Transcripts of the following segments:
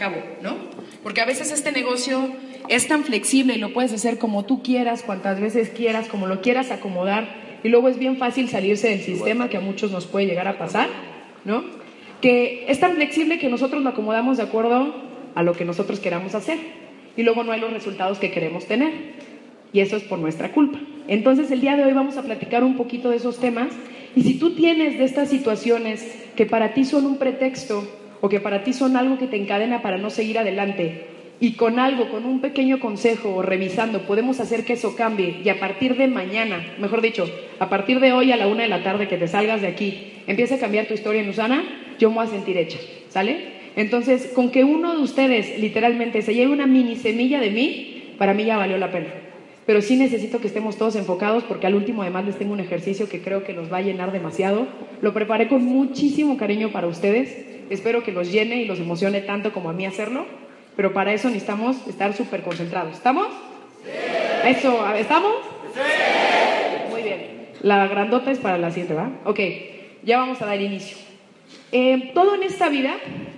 cabo, ¿no? Porque a veces este negocio es tan flexible y lo puedes hacer como tú quieras, cuantas veces quieras, como lo quieras acomodar, y luego es bien fácil salirse del sistema que a muchos nos puede llegar a pasar, ¿no? Que es tan flexible que nosotros lo acomodamos de acuerdo a lo que nosotros queramos hacer, y luego no hay los resultados que queremos tener, y eso es por nuestra culpa. Entonces el día de hoy vamos a platicar un poquito de esos temas, y si tú tienes de estas situaciones que para ti son un pretexto o que para ti son algo que te encadena para no seguir adelante, y con algo, con un pequeño consejo o revisando, podemos hacer que eso cambie y a partir de mañana, mejor dicho, a partir de hoy a la una de la tarde que te salgas de aquí, empiece a cambiar tu historia en Usana, yo me voy a sentir hecha, ¿sale? Entonces, con que uno de ustedes literalmente se lleve una mini semilla de mí, para mí ya valió la pena. Pero sí necesito que estemos todos enfocados porque al último además les tengo un ejercicio que creo que los va a llenar demasiado. Lo preparé con muchísimo cariño para ustedes. Espero que los llene y los emocione tanto como a mí hacerlo. Pero para eso necesitamos estar súper concentrados. ¿Estamos? Sí. Eso, ¿estamos? Sí. Muy bien. La grandota es para la siguiente, ¿va? Ok, ya vamos a dar inicio. Eh, todo en esta vida,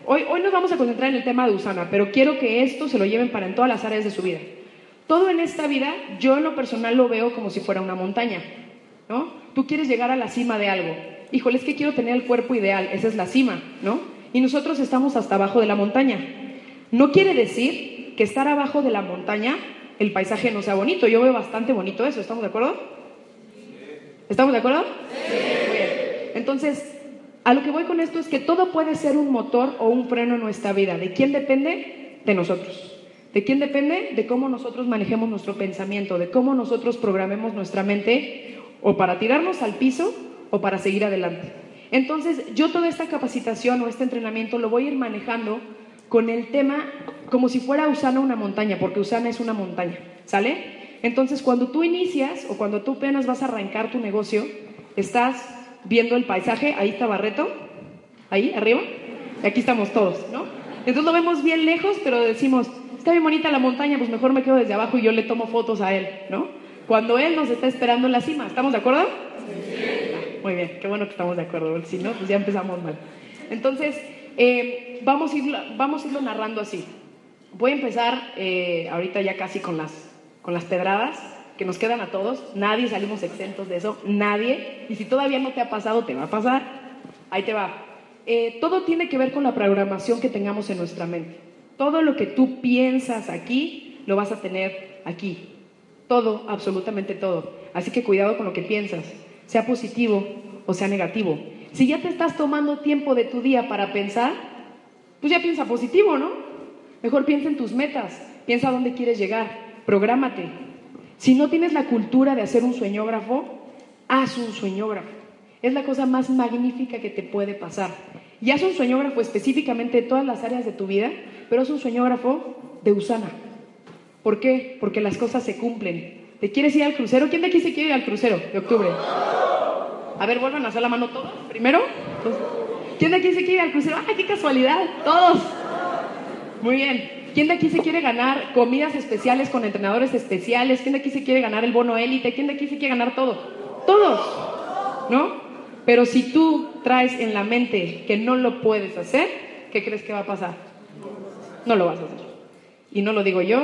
hoy, hoy nos vamos a concentrar en el tema de Usana, pero quiero que esto se lo lleven para en todas las áreas de su vida. Todo en esta vida, yo en lo personal lo veo como si fuera una montaña, ¿no? Tú quieres llegar a la cima de algo. Híjole, es que quiero tener el cuerpo ideal, esa es la cima, ¿no? Y nosotros estamos hasta abajo de la montaña. No quiere decir que estar abajo de la montaña el paisaje no sea bonito. Yo veo bastante bonito eso, ¿estamos de acuerdo? ¿Estamos de acuerdo? Sí. Muy bien. Entonces, a lo que voy con esto es que todo puede ser un motor o un freno en nuestra vida. ¿De quién depende? De nosotros. ¿De quién depende? De cómo nosotros manejemos nuestro pensamiento, de cómo nosotros programemos nuestra mente o para tirarnos al piso o para seguir adelante. Entonces, yo toda esta capacitación o este entrenamiento lo voy a ir manejando con el tema como si fuera Usana una montaña, porque Usana es una montaña, ¿sale? Entonces, cuando tú inicias o cuando tú apenas vas a arrancar tu negocio, estás viendo el paisaje, ahí está Barreto, ahí arriba, y aquí estamos todos, ¿no? Entonces lo vemos bien lejos, pero decimos, está bien bonita la montaña, pues mejor me quedo desde abajo y yo le tomo fotos a él, ¿no? Cuando él nos está esperando en la cima, ¿estamos de acuerdo? Sí. Muy bien, qué bueno que estamos de acuerdo, si no, pues ya empezamos mal. Entonces, eh, vamos, a irlo, vamos a irlo narrando así. Voy a empezar eh, ahorita ya casi con las, con las pedradas que nos quedan a todos, nadie salimos exentos de eso, nadie, y si todavía no te ha pasado, te va a pasar, ahí te va. Eh, todo tiene que ver con la programación que tengamos en nuestra mente. Todo lo que tú piensas aquí, lo vas a tener aquí. Todo, absolutamente todo. Así que cuidado con lo que piensas, sea positivo o sea negativo. Si ya te estás tomando tiempo de tu día para pensar, pues ya piensa positivo, ¿no? Mejor piensa en tus metas, piensa dónde quieres llegar, prográmate. Si no tienes la cultura de hacer un sueñógrafo, haz un sueñógrafo. Es la cosa más magnífica que te puede pasar. Y haz un sueñógrafo específicamente de todas las áreas de tu vida pero es un sueñógrafo de Usana. ¿Por qué? Porque las cosas se cumplen. ¿Te quieres ir al crucero? ¿Quién de aquí se quiere ir al crucero de octubre? A ver, vuelvan a hacer la mano todos. Primero. ¿Quién de aquí se quiere ir al crucero? ¡Ay, qué casualidad! Todos. Muy bien. ¿Quién de aquí se quiere ganar comidas especiales con entrenadores especiales? ¿Quién de aquí se quiere ganar el bono élite? ¿Quién de aquí se quiere ganar todo? Todos. ¿No? Pero si tú traes en la mente que no lo puedes hacer, ¿qué crees que va a pasar? no lo vas a hacer. Y no lo digo yo,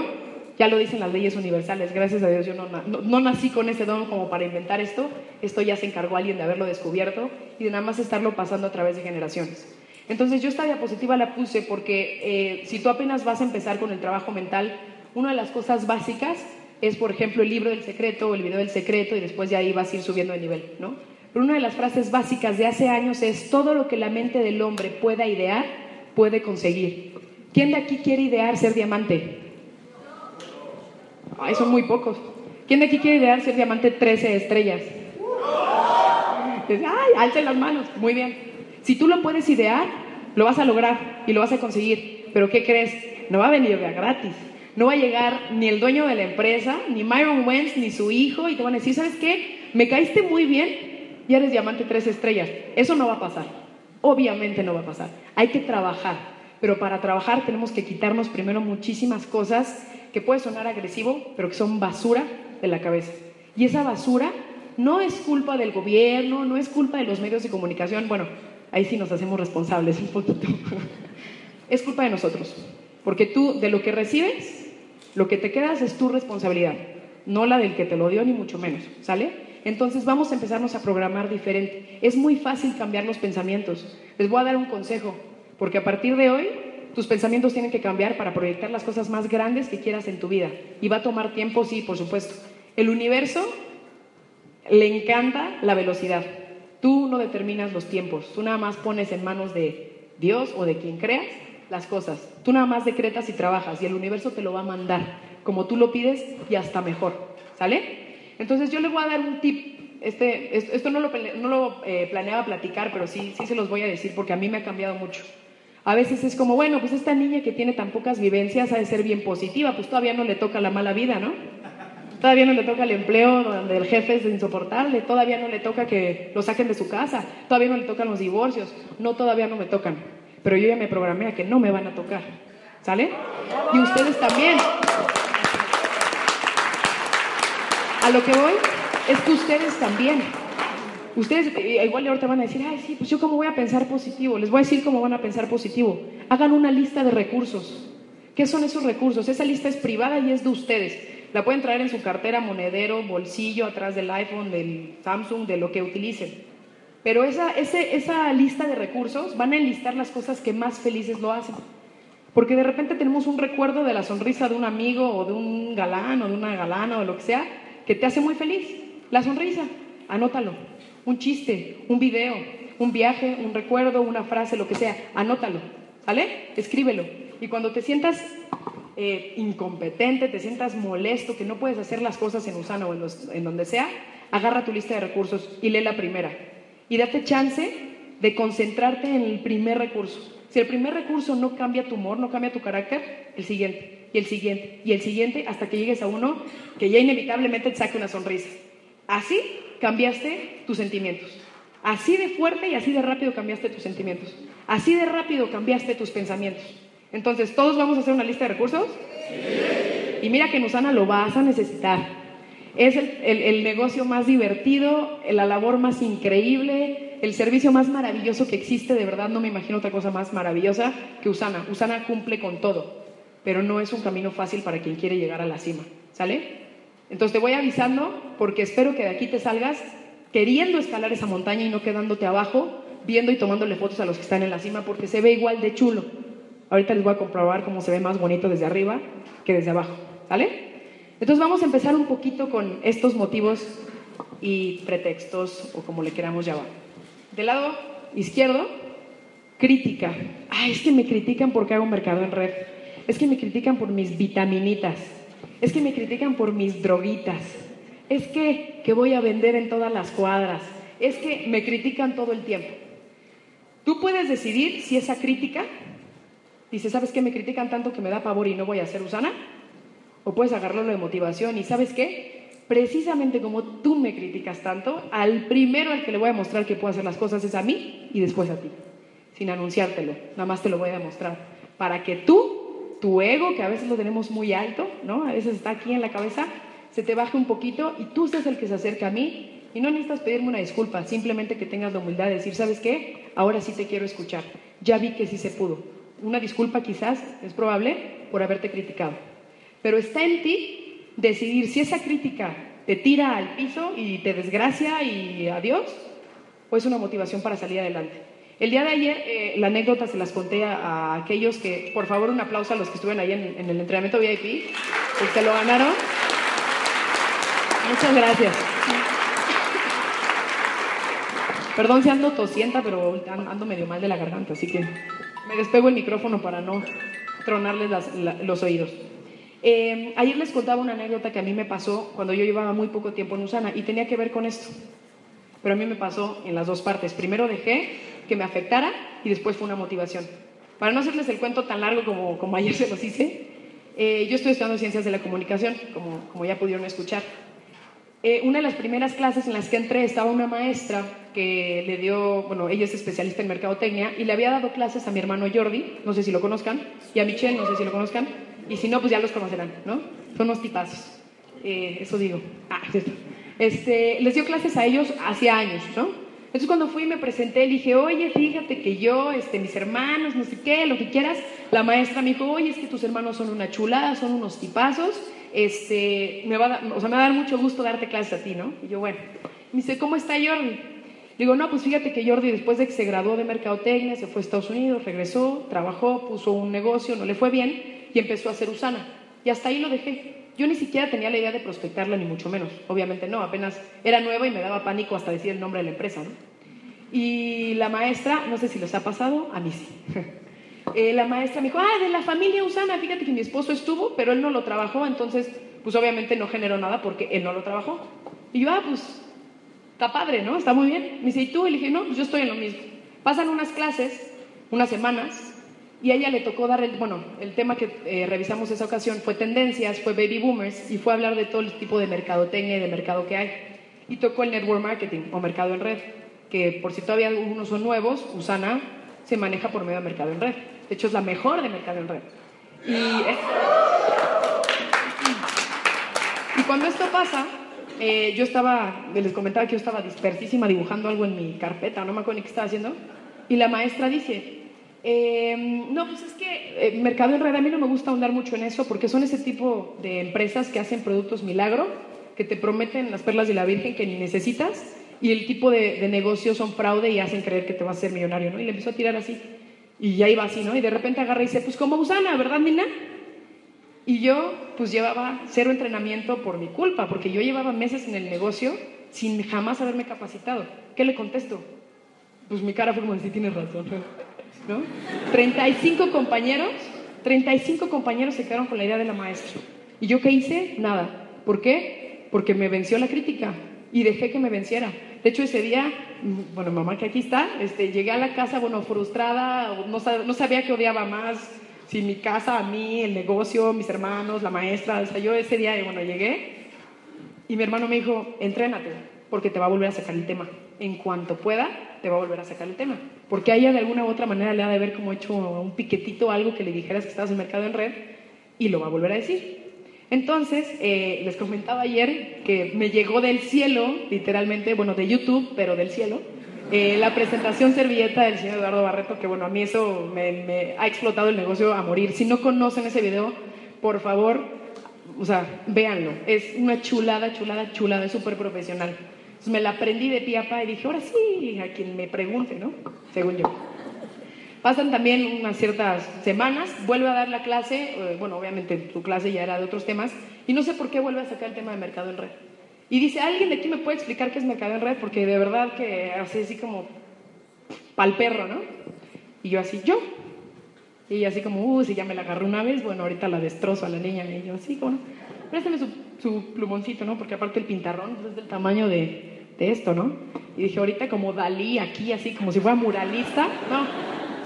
ya lo dicen las leyes universales. Gracias a Dios yo no, nací con ese don como para inventar esto. Esto ya se encargó alguien de haberlo descubierto y de nada más estarlo pasando a través de generaciones. Entonces yo esta diapositiva la puse porque eh, si tú apenas vas a empezar con el trabajo mental, una de las cosas básicas es, por ejemplo, el libro del secreto o el video del secreto y después ya ahí vas a ir subiendo de nivel, ¿no? Pero una de las frases básicas de hace años es todo lo que la mente del hombre pueda idear, puede conseguir. ¿Quién de aquí quiere idear ser diamante? Ay, son muy pocos. ¿Quién de aquí quiere idear ser diamante 13 estrellas? Ay, alce las manos. Muy bien. Si tú lo puedes idear, lo vas a lograr y lo vas a conseguir. Pero ¿qué crees? No va a venir gratis. No va a llegar ni el dueño de la empresa, ni Myron Wentz, ni su hijo, y te van a decir, ¿sabes qué? Me caíste muy bien y eres diamante tres estrellas. Eso no va a pasar. Obviamente no va a pasar. Hay que trabajar. Pero para trabajar tenemos que quitarnos primero muchísimas cosas que puede sonar agresivo, pero que son basura de la cabeza. Y esa basura no es culpa del gobierno, no es culpa de los medios de comunicación. Bueno, ahí sí nos hacemos responsables un poquito. es culpa de nosotros. Porque tú, de lo que recibes, lo que te quedas es tu responsabilidad, no la del que te lo dio, ni mucho menos, ¿sale? Entonces vamos a empezarnos a programar diferente. Es muy fácil cambiar los pensamientos. Les voy a dar un consejo, porque a partir de hoy tus pensamientos tienen que cambiar para proyectar las cosas más grandes que quieras en tu vida. Y va a tomar tiempo, sí, por supuesto. El universo le encanta la velocidad. Tú no determinas los tiempos, tú nada más pones en manos de Dios o de quien creas las cosas. Tú nada más decretas y trabajas y el universo te lo va a mandar como tú lo pides y hasta mejor. ¿Sale? Entonces yo les voy a dar un tip. Este, esto no lo, no lo eh, planeaba platicar, pero sí, sí se los voy a decir porque a mí me ha cambiado mucho. A veces es como, bueno, pues esta niña que tiene tan pocas vivencias ha de ser bien positiva, pues todavía no le toca la mala vida, ¿no? Todavía no le toca el empleo donde el jefe es insoportable, todavía no le toca que lo saquen de su casa, todavía no le tocan los divorcios, no, todavía no me tocan. Pero yo ya me programé a que no me van a tocar. ¿Sale? Y ustedes también. A lo que voy es que ustedes también. Ustedes eh, igual ahorita van a decir, ay, sí, pues yo cómo voy a pensar positivo. Les voy a decir cómo van a pensar positivo. Hagan una lista de recursos. ¿Qué son esos recursos? Esa lista es privada y es de ustedes. La pueden traer en su cartera, monedero, bolsillo, atrás del iPhone, del Samsung, de lo que utilicen. Pero esa, esa lista de recursos van a enlistar las cosas que más felices lo hacen. Porque de repente tenemos un recuerdo de la sonrisa de un amigo o de un galán o de una galana o lo que sea que te hace muy feliz. La sonrisa, anótalo. Un chiste, un video, un viaje, un recuerdo, una frase, lo que sea, anótalo. ¿Sale? Escríbelo. Y cuando te sientas eh, incompetente, te sientas molesto, que no puedes hacer las cosas en Usana o en, en donde sea, agarra tu lista de recursos y lee la primera. Y date chance de concentrarte en el primer recurso. Si el primer recurso no cambia tu humor, no cambia tu carácter, el siguiente, y el siguiente, y el siguiente, hasta que llegues a uno que ya inevitablemente te saque una sonrisa. Así cambiaste tus sentimientos. Así de fuerte y así de rápido cambiaste tus sentimientos. Así de rápido cambiaste tus pensamientos. Entonces, ¿todos vamos a hacer una lista de recursos? Y mira que en Usana lo vas a necesitar. Es el, negocio más divertido, la labor más increíble, el servicio más maravilloso que existe. De verdad, no me imagino otra cosa más maravillosa que Usana. Usana cumple con todo, pero no es un camino fácil para quien quiere llegar a la cima. ¿Sale? Entonces te voy avisando porque espero que de aquí te salgas queriendo escalar esa montaña y no quedándote abajo, viendo y tomándole fotos a los que están en la cima porque se ve igual de chulo. Ahorita les voy a comprobar cómo se ve más bonito desde arriba que desde abajo. ¿Vale? Entonces vamos a empezar un poquito con estos motivos y pretextos o como le queramos llamar. Del lado izquierdo, crítica. Ah, es que me critican porque hago mercado en red. Es que me critican por mis vitaminitas. Es que me critican por mis droguitas. Es que, que voy a vender en todas las cuadras. Es que me critican todo el tiempo. Tú puedes decidir si esa crítica Dice, ¿sabes qué? Me critican tanto que me da pavor y no voy a ser Usana. O puedes agarrarlo de motivación y ¿sabes qué? Precisamente como tú me criticas tanto, al primero al que le voy a mostrar que puedo hacer las cosas es a mí y después a ti. Sin anunciártelo, nada más te lo voy a demostrar. Para que tú, tu ego, que a veces lo tenemos muy alto, ¿no? A veces está aquí en la cabeza, se te baje un poquito y tú seas el que se acerca a mí y no necesitas pedirme una disculpa, simplemente que tengas la humildad de decir, ¿sabes qué? Ahora sí te quiero escuchar. Ya vi que sí se pudo una disculpa quizás, es probable, por haberte criticado. Pero está en ti decidir si esa crítica te tira al piso y te desgracia y adiós, o es una motivación para salir adelante. El día de ayer, eh, la anécdota se las conté a, aquellos que, por favor, un aplauso a los que estuvieron ahí en, en el entrenamiento VIP, que se lo ganaron. Muchas gracias. Perdón si ando tosienta, pero ando medio mal de la garganta, así que me despego el micrófono para no tronarles los oídos. Eh, ayer les contaba una anécdota que a mí me pasó cuando yo llevaba muy poco tiempo en Usana y tenía que ver con esto. Pero a mí me pasó en las dos partes. Primero dejé que me afectara y después fue una motivación. Para no hacerles el cuento tan largo como, como ayer se los hice, eh, yo estoy estudiando ciencias de la comunicación, como, como ya pudieron escuchar. Eh, una de las primeras clases en las que entré estaba una maestra que le dio, bueno, ella es especialista en mercadotecnia y le había dado clases a mi hermano Jordi, no sé si lo conozcan, y a Michelle, no sé si lo conozcan, y si no, pues ya los conocerán, ¿no? Son unos tipazos, eh, eso digo. Ah, este, les dio clases a ellos hace años, ¿no? Entonces cuando fui y me presenté, le dije, oye, fíjate que yo, este, mis hermanos, no sé qué, lo que quieras. La maestra me dijo, oye, es que tus hermanos son una chulada, son unos tipazos, este, me va a, o sea, me va a dar mucho gusto darte clases a ti, ¿no? Y yo, bueno, me dice, ¿cómo está Jordi? Digo, no, pues fíjate que Jordi después de que se graduó de Mercadotecnia, se fue a Estados Unidos, regresó, trabajó, puso un negocio, no le fue bien y empezó a hacer Usana. Y hasta ahí lo dejé. Yo ni siquiera tenía la idea de prospectarla, ni mucho menos. Obviamente no, apenas era nueva y me daba pánico hasta decir el nombre de la empresa. ¿no? Y la maestra, no sé si les ha pasado, a mí sí. Eh, la maestra me dijo, ah, de la familia Usana, fíjate que mi esposo estuvo, pero él no lo trabajó, entonces, pues obviamente no generó nada porque él no lo trabajó. Y yo, ah, pues está padre, ¿no? Está muy bien. Me dice, ¿y tú? Y le dije, no, pues yo estoy en lo mismo. Pasan unas clases, unas semanas, y a ella le tocó dar el, bueno, el tema que eh, revisamos esa ocasión fue tendencias, fue baby boomers, y fue hablar de todo el tipo de mercadotecnia y de mercado que hay. Y tocó el network marketing o mercado en red, que por si todavía algunos son nuevos, Usana se maneja por medio de mercado en red. De hecho, es la mejor de mercado en red. Y, y cuando esto pasa, eh, yo estaba, les comentaba que yo estaba dispersísima dibujando algo en mi carpeta, no me acuerdo ni qué estaba haciendo, y la maestra dice, eh, no, pues es que eh, Mercado Red a mí no me gusta ahondar mucho en eso porque son ese tipo de empresas que hacen productos milagro, que te prometen las perlas de la Virgen que ni necesitas y el tipo de, de negocios son fraude y hacen creer que te vas a ser millonario, ¿no? Y le empezó a tirar así. Y ya iba así, ¿no? Y de repente agarra y dice, pues como Usana, ¿verdad, Nina? Y yo, pues llevaba cero entrenamiento por mi culpa, porque yo llevaba meses en el negocio sin jamás haberme capacitado. ¿Qué le contesto? Pues mi cara fue como, sí, tienes razón, ¿no? 35 compañeros, 35 compañeros se quedaron con la idea de la maestra. ¿Y yo qué hice? Nada. ¿Por qué? Porque me venció la crítica y dejé que me venciera. De hecho, ese día, bueno, mamá que aquí está, este, llegué a la casa, bueno, frustrada, no, no sabía que odiaba más, si mi casa, a mí, el negocio, mis hermanos, la maestra, o sea, yo ese día, bueno, llegué y mi hermano me dijo, entrénate, porque te va a volver a sacar el tema. En cuanto pueda, te va a volver a sacar el tema. Porque a ella de alguna u otra manera le ha de haber como hecho un piquetito, algo que le dijeras que estabas en mercado en red, y lo va a volver a decir. Entonces, eh, les comentaba ayer que me llegó del cielo, literalmente, bueno, de YouTube, pero del cielo, eh, la presentación servilleta del señor Eduardo Barreto, que bueno, a mí eso me, ha explotado el negocio a morir. Si no conocen ese video, por favor, o sea, véanlo. Es una chulada, chulada, chulada, es súper profesional. Entonces me la aprendí de pie a pa y dije, ahora sí, a quien me pregunte, ¿no? Según yo. Pasan también unas ciertas semanas, vuelve a dar la clase, eh, bueno, obviamente su clase ya era de otros temas, y no sé por qué vuelve a sacar el tema de mercado en red. Y dice, ¿alguien de aquí me puede explicar qué es mercado en red? Porque de verdad que hace así como pal perro, ¿no? Y yo así, ¿yo? Y así como, uh, si ya me la agarré una vez, bueno, ahorita la destrozo a la niña. Y yo así, como, préstame su, su plumoncito, ¿no? Porque aparte el pintarrón es del tamaño de, de esto, ¿no? Y dije, ahorita como Dalí aquí, así como si fuera muralista, no,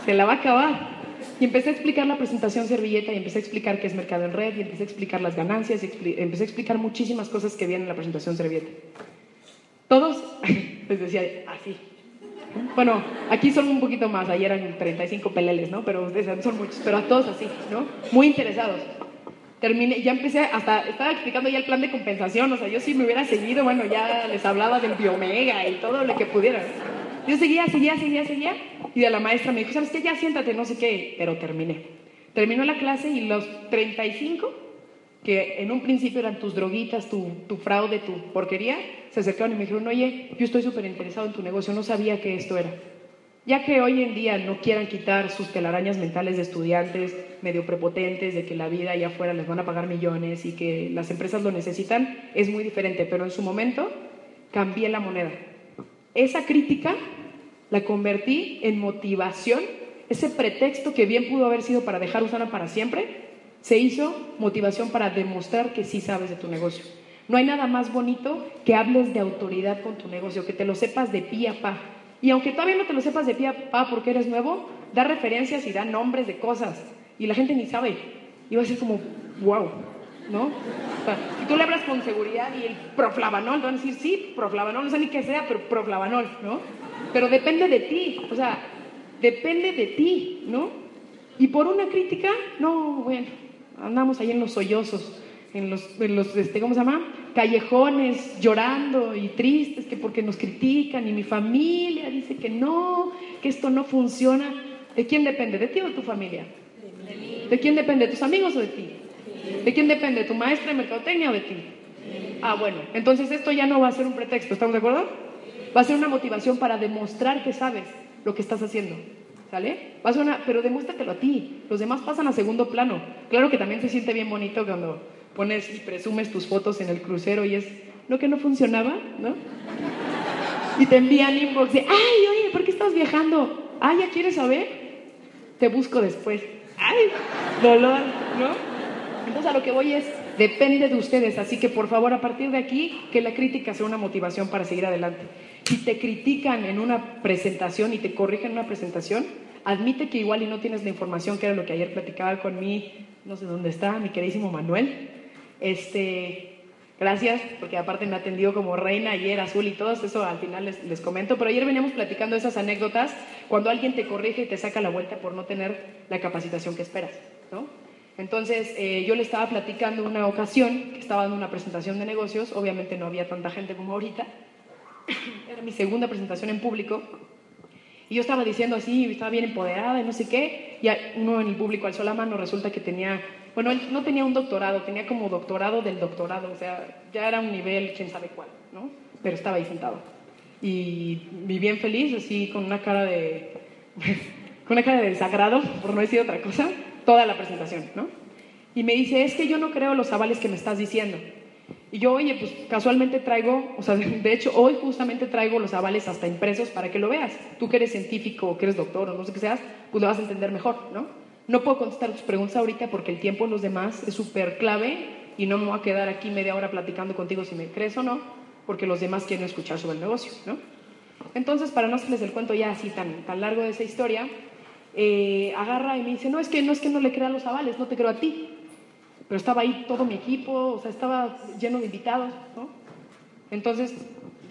se la va a acabar. Y empecé a explicar la presentación servilleta y empecé a explicar qué es mercado en red y empecé a explicar las ganancias y empecé a explicar muchísimas cosas que vienen en la presentación servilleta. Todos les decía así. Bueno, aquí son un poquito más, ayer eran 35 peleles, ¿no? Pero son muchos, pero a todos así, ¿no? Muy interesados. Terminé, ya empecé, hasta estaba explicando ya el plan de compensación, o sea, yo si me hubiera seguido, bueno, ya les hablaba del biomega y todo lo que pudiera. Yo seguía, seguía, seguía, seguía. Y de la maestra me dijo, ¿sabes qué? Ya siéntate, no sé qué. Pero terminé. Terminó la clase y los 35, que en un principio eran tus droguitas, tu, tu fraude, tu porquería, se acercaron y me dijeron, oye, yo estoy súper interesado en tu negocio, no sabía que esto era. Ya que hoy en día no quieran quitar sus telarañas mentales de estudiantes medio prepotentes, de que la vida allá afuera les van a pagar millones y que las empresas lo necesitan, es muy diferente. Pero en su momento cambié la moneda. Esa crítica la convertí en motivación, ese pretexto que bien pudo haber sido para dejar Usana para siempre, se hizo motivación para demostrar que sí sabes de tu negocio. No hay nada más bonito que hables de autoridad con tu negocio, que te lo sepas de pie a pa. Y aunque todavía no te lo sepas de pie a pa porque eres nuevo, da referencias y da nombres de cosas. Y la gente ni sabe. Y va a ser como, wow, ¿no? si tú le hablas con seguridad y el proflavanol, van a decir, sí, proflavanol, no sé ni qué sea, pero proflavanol, ¿no? Pero depende de ti, o sea, depende de ti, ¿no? Y por una crítica, no, bueno, andamos ahí en los sollozos, en los, en los este, ¿cómo se llama? callejones llorando y tristes que porque nos critican y mi familia dice que no, que esto no funciona. ¿De quién depende? ¿De ti o de tu familia? ¿De quién depende? ¿De tus amigos o de ti? ¿De quién depende? ¿Tu maestra de mercadotecnia o de ti? Ah, bueno, entonces esto ya no va a ser un pretexto, ¿estamos de acuerdo? Va a ser una motivación para demostrar que sabes lo que estás haciendo. ¿Sale? Va a ser una, pero demuéstratelo a ti. Los demás pasan a segundo plano. Claro que también se siente bien bonito cuando pones y presumes tus fotos en el crucero y es lo que no funcionaba, ¿no? Y te envían inbox de, ay, oye, ¿por qué estás viajando? Ah, ¿ya quieres saber? Te busco después. Ay, dolor, ¿no? Entonces a lo que voy es, depende de ustedes, así que por favor a partir de aquí, que la crítica sea una motivación para seguir adelante. Si te critican en una presentación y te corrigen en una presentación, admite que igual y no tienes la información, que era lo que ayer platicaba con mi, no sé dónde está, mi queridísimo Manuel. Este, gracias, porque aparte me atendió como reina ayer, azul y todo eso al final les, les comento, pero ayer veníamos platicando esas anécdotas cuando alguien te corrige y te saca la vuelta por no tener la capacitación que esperas, ¿no? Entonces, eh, yo le estaba platicando una ocasión que estaba dando una presentación de negocios, obviamente no había tanta gente como ahorita, era mi segunda presentación en público, y yo estaba diciendo así, estaba bien empoderada y no sé qué, y uno en el público alzó la mano, resulta que tenía, bueno, él no tenía un doctorado, tenía como doctorado del doctorado, o sea, ya era un nivel, quién sabe cuál, ¿no? Pero estaba ahí sentado. Y, bien feliz, así, con una cara de, con una cara de desagrado, por no decir otra cosa, toda la presentación, ¿no? Y me dice, es que yo no creo los avales que me estás diciendo. Y yo, oye, pues casualmente traigo, o sea, de hecho, hoy justamente traigo los avales hasta impresos para que lo veas. Tú que eres científico que eres doctor o no sé qué seas, pues lo vas a entender mejor, ¿no? No puedo contestar tus preguntas ahorita porque el tiempo en los demás es súper clave y no me voy a quedar aquí media hora platicando contigo si me crees o no, porque los demás quieren escuchar sobre el negocio, ¿no? Entonces, para no hacerles el cuento ya así tan, tan largo de esa historia, eh, agarra y me dice, no, es que no es que no le crea los avales, no te creo a ti. Pero estaba ahí todo mi equipo, o sea, estaba lleno de invitados, ¿no? Entonces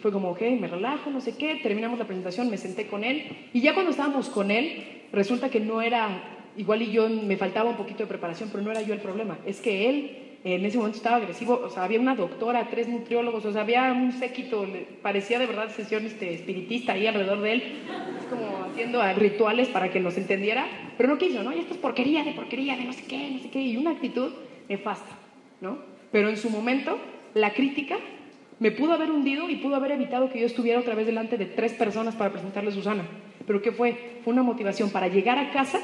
fue como, ok, me relajo, no sé qué, terminamos la presentación, me senté con él, y ya cuando estábamos con él, resulta que no era, igual y yo me faltaba un poquito de preparación, pero no era yo el problema, es que él en ese momento estaba agresivo, o sea, había una doctora, tres nutriólogos, o sea, había un séquito, parecía de verdad sesión este, espiritista ahí alrededor de él, es como haciendo rituales para que nos entendiera, pero no quiso, ¿no? Y esto es porquería, de porquería, de no sé qué, no sé qué, y una actitud nefasta, ¿no? Pero en su momento, la crítica me pudo haber hundido y pudo haber evitado que yo estuviera otra vez delante de tres personas para presentarle a Susana. Pero ¿qué fue? Fue una motivación para llegar a casa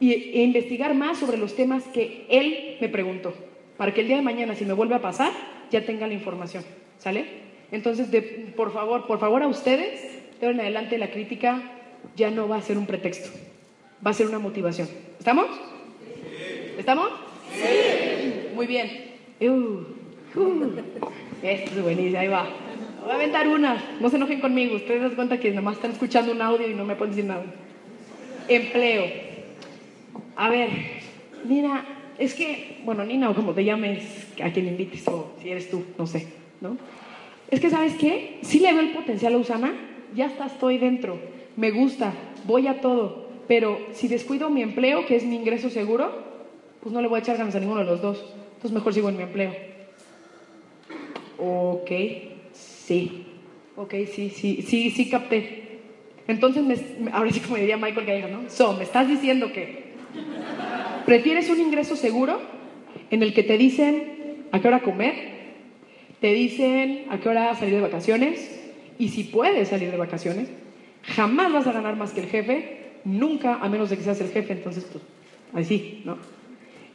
y, e investigar más sobre los temas que él me preguntó para que el día de mañana, si me vuelve a pasar, ya tenga la información. ¿Sale? Entonces, de, por favor, por favor a ustedes, de ahora en adelante la crítica ya no va a ser un pretexto, va a ser una motivación. ¿Estamos? ¿Estamos? Sí. Muy bien. Uh, uh. Esto es buenísimo, ahí va. Voy a aventar unas, no se enojen conmigo, ustedes dan cuenta que nomás están escuchando un audio y no me pueden decir nada. Empleo. A ver, mira, es que, bueno, Nina, o como te llames, a quien invites, o si eres tú, no sé, ¿no? Es que, ¿sabes qué? Sí le veo el potencial a Usana, ya está, estoy dentro, me gusta, voy a todo, pero si descuido mi empleo, que es mi ingreso seguro, pues no le voy a echar ganas a ninguno de los dos. Entonces mejor sigo en mi empleo. Ok, sí. Ok, sí, sí, sí, sí capté. Entonces, me, ahora sí como diría Michael Gallagher, ¿no? So, me estás diciendo que ¿Prefieres un ingreso seguro en el que te dicen a qué hora comer? Te dicen a qué hora salir de vacaciones y si puedes salir de vacaciones, jamás vas a ganar más que el jefe, nunca, a menos de que seas el jefe, entonces pues así, ¿no?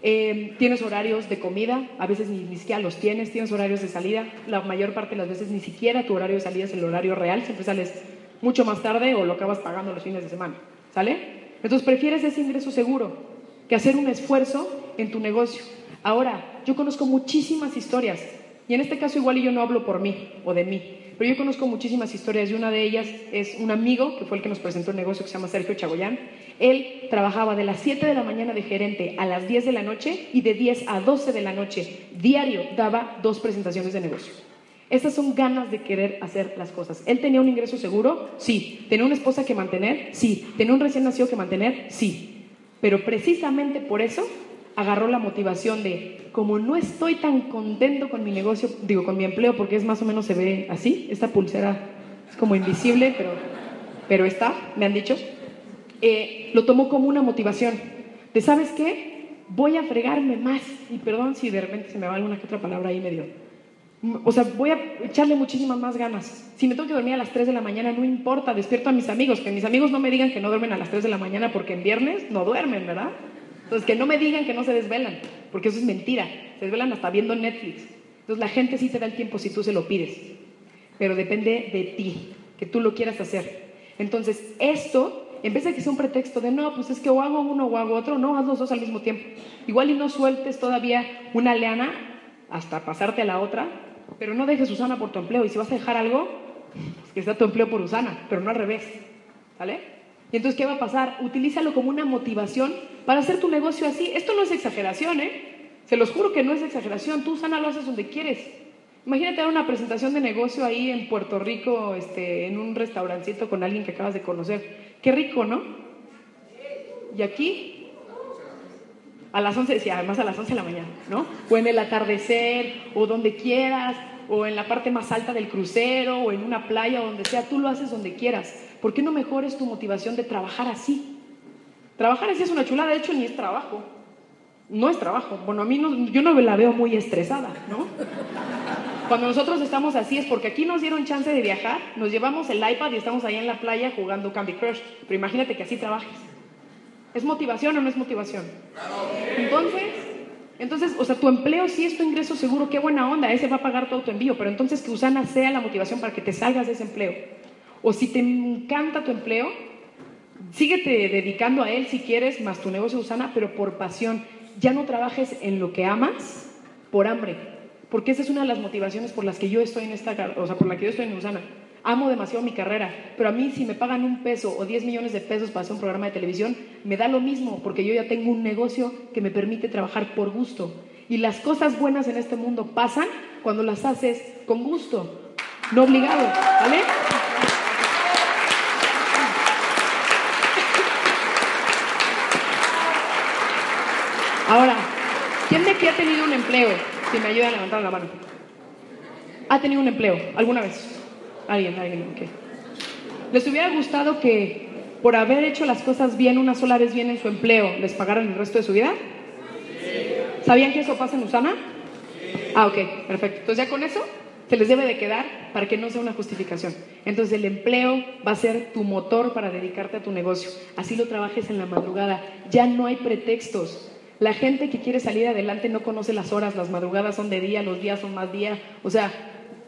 Eh, tienes horarios de comida, a veces ni, ni, siquiera los tienes, tienes horarios de salida, la mayor parte de las veces ni siquiera tu horario de salida es el horario real, siempre sales mucho más tarde o lo acabas pagando los fines de semana, ¿sale? Entonces prefieres ese ingreso seguro, que hacer un esfuerzo en tu negocio. Ahora, yo conozco muchísimas historias, y en este caso igual yo no hablo por mí o de mí, pero yo conozco muchísimas historias y una de ellas es un amigo que fue el que nos presentó el negocio que se llama Sergio Chagoyán. Él trabajaba de las 7 de la mañana de gerente a las 10 de la noche y de 10 a 12 de la noche diario daba dos presentaciones de negocio. Esas son ganas de querer hacer las cosas. Él tenía un ingreso seguro, sí. Tenía una esposa que mantener, sí. Tenía un recién nacido que mantener, sí. Pero precisamente por eso agarró la motivación de, como no estoy tan contento con mi negocio, digo, con mi empleo, porque es más o menos se ve así, esta pulsera es como invisible, pero, pero está, me han dicho, eh, lo tomó como una motivación de, ¿sabes qué? Voy a fregarme más, y perdón si de repente se me va alguna que otra palabra ahí medio. O sea, voy a echarle muchísimas más ganas. Si me tengo que dormir a las 3 de la mañana, no importa, despierto a mis amigos. Que mis amigos no me digan que no duermen a las 3 de la mañana porque en viernes no duermen, ¿verdad? Entonces, que no me digan que no se desvelan, porque eso es mentira. Se desvelan hasta viendo Netflix. Entonces, la gente sí te da el tiempo si tú se lo pides, pero depende de ti, que tú lo quieras hacer. Entonces, esto, en vez de que sea un pretexto de no, pues es que o hago uno o hago otro, no, haz los dos al mismo tiempo. Igual y no sueltes todavía una leana hasta pasarte a la otra, pero no dejes Usana por tu empleo. Y si vas a dejar algo, pues que sea tu empleo por Usana, pero no al revés. ¿Vale? Y entonces, ¿qué va a pasar? Utilízalo como una motivación para hacer tu negocio así. Esto no es exageración, ¿eh? Se los juro que no es exageración. Tú, Sana, lo haces donde quieres. Imagínate dar una presentación de negocio ahí en Puerto Rico, este, en un restaurancito con alguien que acabas de conocer. Qué rico, ¿no? Y aquí, a las 11, sí, además a las 11 de la mañana, ¿no? O en el atardecer, o donde quieras, o en la parte más alta del crucero, o en una playa, o donde sea, tú lo haces donde quieras. ¿Por qué no mejores tu motivación de trabajar así? Trabajar así es una chulada, de hecho ni es trabajo. No es trabajo. Bueno, a mí no, yo no la veo muy estresada, ¿no? Cuando nosotros estamos así es porque aquí nos dieron chance de viajar, nos llevamos el iPad y estamos ahí en la playa jugando Candy Crush. Pero imagínate que así trabajes. ¿Es motivación o no es motivación? Entonces, entonces, o sea, tu empleo sí es tu ingreso seguro, qué buena onda, ese va a pagar todo tu envío, pero entonces que Usana sea la motivación para que te salgas de ese empleo. O si te encanta tu empleo, síguete dedicando a él si quieres, más tu negocio Usana, pero por pasión. Ya no trabajes en lo que amas por hambre, porque esa es una de las motivaciones por las que yo estoy en esta, o sea, por la que yo estoy en Usana. Amo demasiado mi carrera, pero a mí si me pagan un peso o 10 millones de pesos para hacer un programa de televisión, me da lo mismo, porque yo ya tengo un negocio que me permite trabajar por gusto. Y las cosas buenas en este mundo pasan cuando las haces con gusto, no obligado, ¿vale? Ahora, ¿quién de aquí ha tenido un empleo? Si me ayuda a levantar la mano. ¿Ha tenido un empleo alguna vez? Alguien, alguien, ok. ¿Les hubiera gustado que por haber hecho las cosas bien una sola vez bien en su empleo, les pagaran el resto de su vida? ¿Sabían que eso pasa en Usana? Ah, ok, perfecto. Entonces ya con eso se les debe de quedar para que no sea una justificación. Entonces el empleo va a ser tu motor para dedicarte a tu negocio. Así lo trabajes en la madrugada. Ya no hay pretextos. La gente que quiere salir adelante no conoce las horas, las madrugadas son de día, los días son más día. O sea,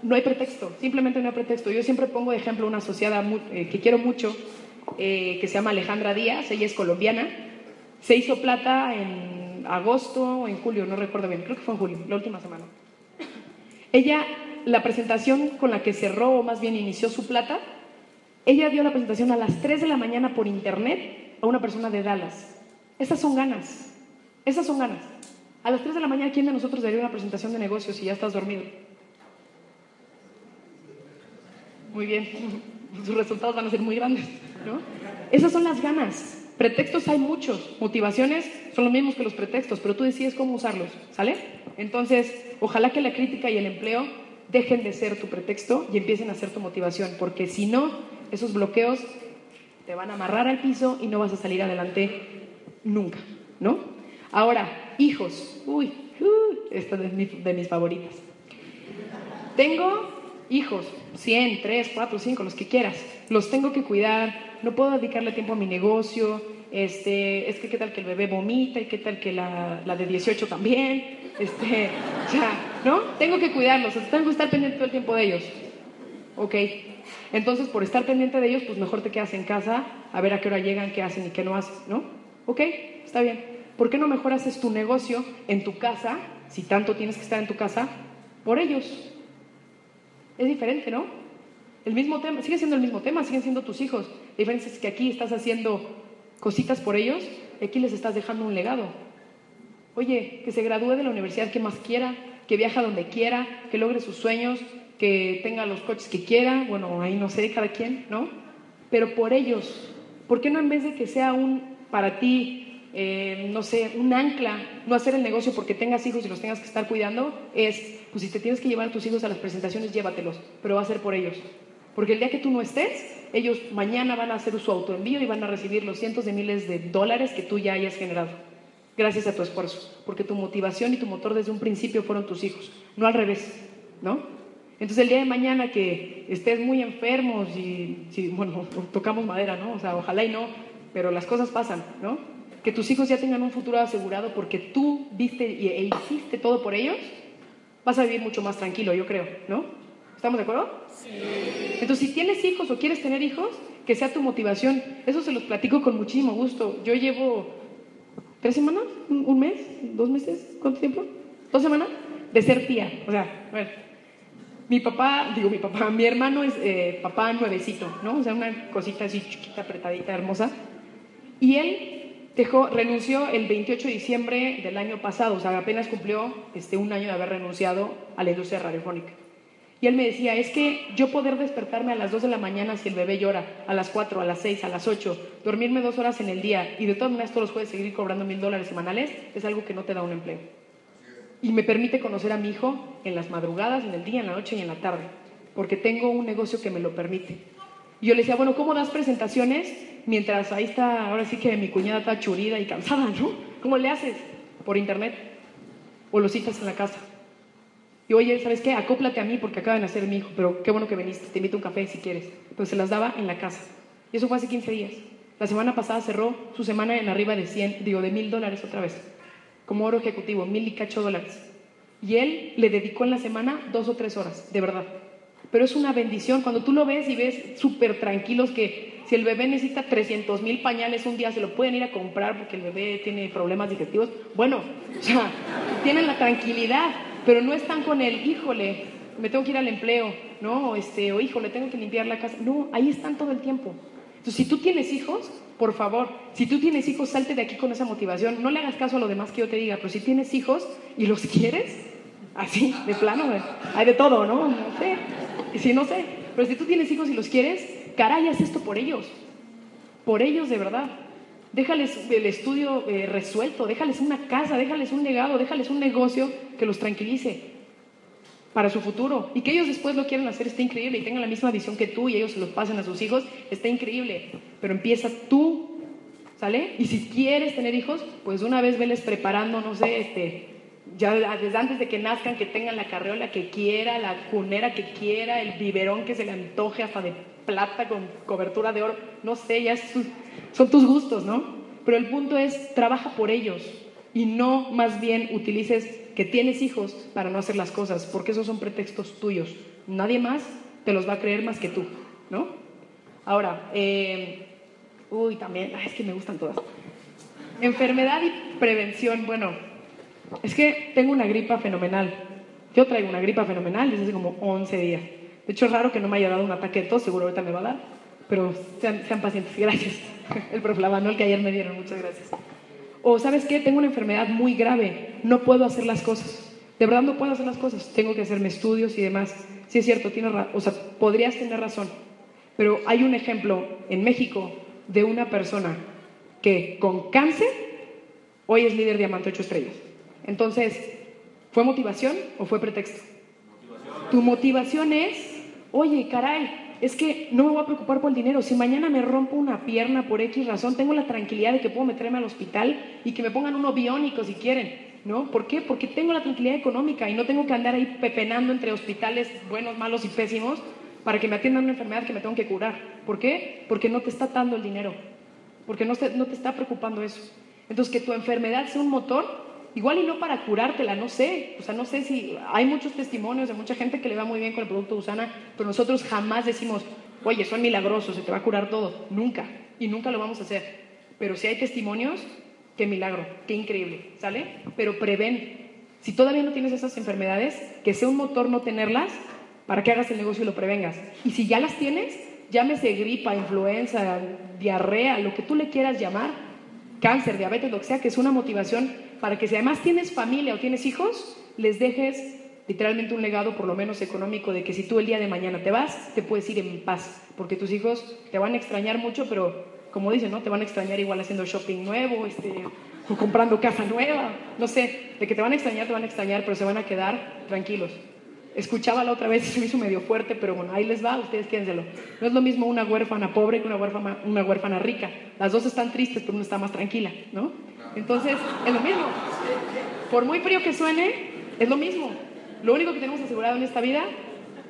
no hay pretexto, simplemente no hay pretexto. Yo siempre pongo de ejemplo una asociada eh, que quiero mucho, eh, que se llama Alejandra Díaz, ella es colombiana. Se hizo plata en agosto o en julio, no recuerdo bien, creo que fue en julio, la última semana. Ella, la presentación con la que cerró, o más bien inició su plata, ella dio la presentación a las 3 de la mañana por internet a una persona de Dallas. Estas son ganas. Esas son ganas. A las 3 de la mañana, ¿quién de nosotros daría una presentación de negocios si ya estás dormido? Muy bien, sus resultados van a ser muy grandes, ¿no? Esas son las ganas. Pretextos hay muchos, motivaciones son los mismos que los pretextos, pero tú decides cómo usarlos, ¿sale? Entonces, ojalá que la crítica y el empleo dejen de ser tu pretexto y empiecen a ser tu motivación, porque si no, esos bloqueos te van a amarrar al piso y no vas a salir adelante nunca, ¿no? Ahora, hijos. Uy, esta es de, mis favoritas. Tengo hijos, 100, 3, 4, 5, los que quieras. Los tengo que cuidar, no puedo dedicarle tiempo a mi negocio. Este, es que qué tal que el bebé vomita y qué tal que la, la de 18 también. Este, ya, ¿no? Tengo que cuidarlos, tengo que estar pendiente todo el tiempo de ellos. Ok. Entonces, por estar pendiente de ellos, pues mejor te quedas en casa a ver a qué hora llegan, qué hacen y qué no hacen, ¿no? Ok, está bien. ¿Por qué no mejor haces tu negocio en tu casa, si tanto tienes que estar en tu casa, por ellos? Es diferente, ¿no? El mismo tema, sigue siendo el mismo tema, siguen siendo tus hijos. La diferencia es que aquí estás haciendo cositas por ellos y aquí les estás dejando un legado. Oye, que se gradúe de la universidad que más quiera, que viaja donde quiera, que logre sus sueños, que tenga los coches que quiera, bueno, ahí no sé, cada quien, ¿no? Pero por ellos, ¿por qué no en vez de que sea un para ti eh, no sé, un ancla, no hacer el negocio porque tengas hijos y los tengas que estar cuidando, es, pues si te tienes que llevar a tus hijos a las presentaciones, llévatelos, pero va a ser por ellos. Porque el día que tú no estés, ellos mañana van a hacer su autoenvío y van a recibir los cientos de miles de dólares que tú ya hayas generado, gracias a tu esfuerzo, porque tu motivación y tu motor desde un principio fueron tus hijos, no al revés, ¿no? Entonces el día de mañana que estés muy enfermos y, si, bueno, tocamos madera, ¿no? O sea, ojalá y no, pero las cosas pasan, ¿no? Que tus hijos ya tengan un futuro asegurado porque tú viste e hiciste todo por ellos, vas a vivir mucho más tranquilo, yo creo, ¿no? ¿Estamos de acuerdo? Sí. Entonces, si tienes hijos o quieres tener hijos, que sea tu motivación. Eso se los platico con muchísimo gusto. Yo llevo tres semanas, un mes, dos meses, ¿cuánto tiempo? ¿Dos semanas? De ser tía. O sea, a ver, mi papá, digo mi papá, mi hermano es eh, papá nuevecito, ¿no? O sea, una cosita así chiquita, apretadita, hermosa. Y él dejó, renunció el 28 de diciembre del año pasado, o sea, apenas cumplió este, un año de haber renunciado a la industria radiofónica. Y él me decía, es que yo poder despertarme a las 2 de la mañana si el bebé llora, a las 4, a las 6, a las 8, dormirme dos horas en el día y de todas maneras todos los jueves seguir cobrando mil dólares semanales, es algo que no te da un empleo y me permite conocer a mi hijo en las madrugadas, en el día, en la noche y en la tarde, porque tengo un negocio que me lo permite. Y yo le decía, bueno, ¿cómo das presentaciones mientras ahí está, ahora sí que mi cuñada está churida y cansada, ¿no? ¿Cómo le haces? ¿Por internet? ¿O lo citas en la casa? Y oye, ¿sabes qué? Acóplate a mí porque acaba de nacer mi hijo, pero qué bueno que viniste, te invito a un café si quieres. Pues se las daba en la casa. Y eso fue hace 15 días. La semana pasada cerró su semana en arriba de 100, digo, de mil dólares otra vez como oro ejecutivo, mil y cacho dólares. Y él le dedicó en la semana dos o tres horas, de verdad. Pero es una bendición cuando tú lo ves y ves súper tranquilos que si el bebé necesita 300 mil pañales un día se lo pueden ir a comprar porque el bebé tiene problemas digestivos. Bueno, sea, tienen la tranquilidad, pero no están con el, híjole, me tengo que ir al empleo, ¿no? Este, o híjole, tengo que limpiar la casa. No, ahí están todo el tiempo. Entonces, si tú tienes hijos, por favor, si tú tienes hijos, salte de aquí con esa motivación. No le hagas caso a lo demás que yo te diga, pero si tienes hijos y los quieres, así, de plano, hay de todo, ¿no? No sé. Si no sé, pero si tú tienes hijos y los quieres, caray, haz esto por ellos. Por ellos de verdad. Déjales el estudio eh, resuelto, déjales una casa, déjales un legado, déjales un negocio que los tranquilice para su futuro. Y que ellos después lo quieran hacer está increíble y tengan la misma visión que tú y ellos se lo pasen a sus hijos, está increíble. Pero empieza tú, ¿sale? Y si quieres tener hijos, pues una vez veles preparando, no sé, este, ya desde antes de que nazcan, que tengan la carreola que quiera, la cunera que quiera, el biberón que se le antoje hasta de plata con cobertura de oro, no sé, ya son tus gustos, ¿no? Pero el punto es, trabaja por ellos y no más bien utilices que tienes hijos para no hacer las cosas, porque esos son pretextos tuyos. Nadie más te los va a creer más que tú, ¿no? Ahora, eh, uy, también, es que me gustan todas. Enfermedad y prevención, bueno, es que tengo una gripa fenomenal. Yo traigo una gripa fenomenal desde hace como 11 días. De hecho, es raro que no me haya dado un ataque de tos, seguro ahorita me va a dar, pero sean, sean pacientes, gracias. El proflavanol que ayer me dieron, muchas gracias. O sabes qué, tengo una enfermedad muy grave, no puedo hacer las cosas. De verdad no puedo hacer las cosas, tengo que hacerme estudios y demás. Sí es cierto, tienes o sea, podrías tener razón. Pero hay un ejemplo en México de una persona que con cáncer hoy es líder diamante 8 estrellas. Entonces, ¿fue motivación o fue pretexto? Tu motivación es, oye, caray, es que no me voy a preocupar por el dinero. Si mañana me rompo una pierna por X razón, tengo la tranquilidad de que puedo meterme al hospital y que me pongan uno biónico si quieren. ¿No? ¿Por qué? Porque tengo la tranquilidad económica y no tengo que andar ahí pepenando entre hospitales buenos, malos y pésimos para que me atiendan una enfermedad que me tengo que curar. ¿Por qué? Porque no te está dando el dinero. Porque no te, no te está preocupando eso. Entonces, que tu enfermedad sea un motor Igual y no para curártela, no sé. O sea, no sé si hay muchos testimonios de mucha gente que le va muy bien con el producto Usana, pero nosotros jamás decimos, oye, son milagrosos, se te va a curar todo. Nunca. Y nunca lo vamos a hacer. Pero si hay testimonios, qué milagro, qué increíble, ¿sale? Pero prevén. Si todavía no tienes esas enfermedades, que sea un motor no tenerlas para que hagas el negocio y lo prevengas. Y si ya las tienes, llámese gripa, influenza, diarrea, lo que tú le quieras llamar, cáncer, diabetes, lo que sea, que es una motivación para que si además tienes familia o tienes hijos, les dejes literalmente un legado, por lo menos económico, de que si tú el día de mañana te vas, te puedes ir en paz, porque tus hijos te van a extrañar mucho, pero como dicen, ¿no? Te van a extrañar igual haciendo shopping nuevo, este, o comprando casa nueva, no sé, de que te van a extrañar, te van a extrañar, pero se van a quedar tranquilos. Escuchaba la otra vez y se me hizo medio fuerte, pero bueno, ahí les va, ustedes quédenselo. No es lo mismo una huérfana pobre que una huérfana, una huérfana rica. Las dos están tristes, pero una está más tranquila, ¿no? Entonces, es lo mismo. Por muy frío que suene, es lo mismo. Lo único que tenemos asegurado en esta vida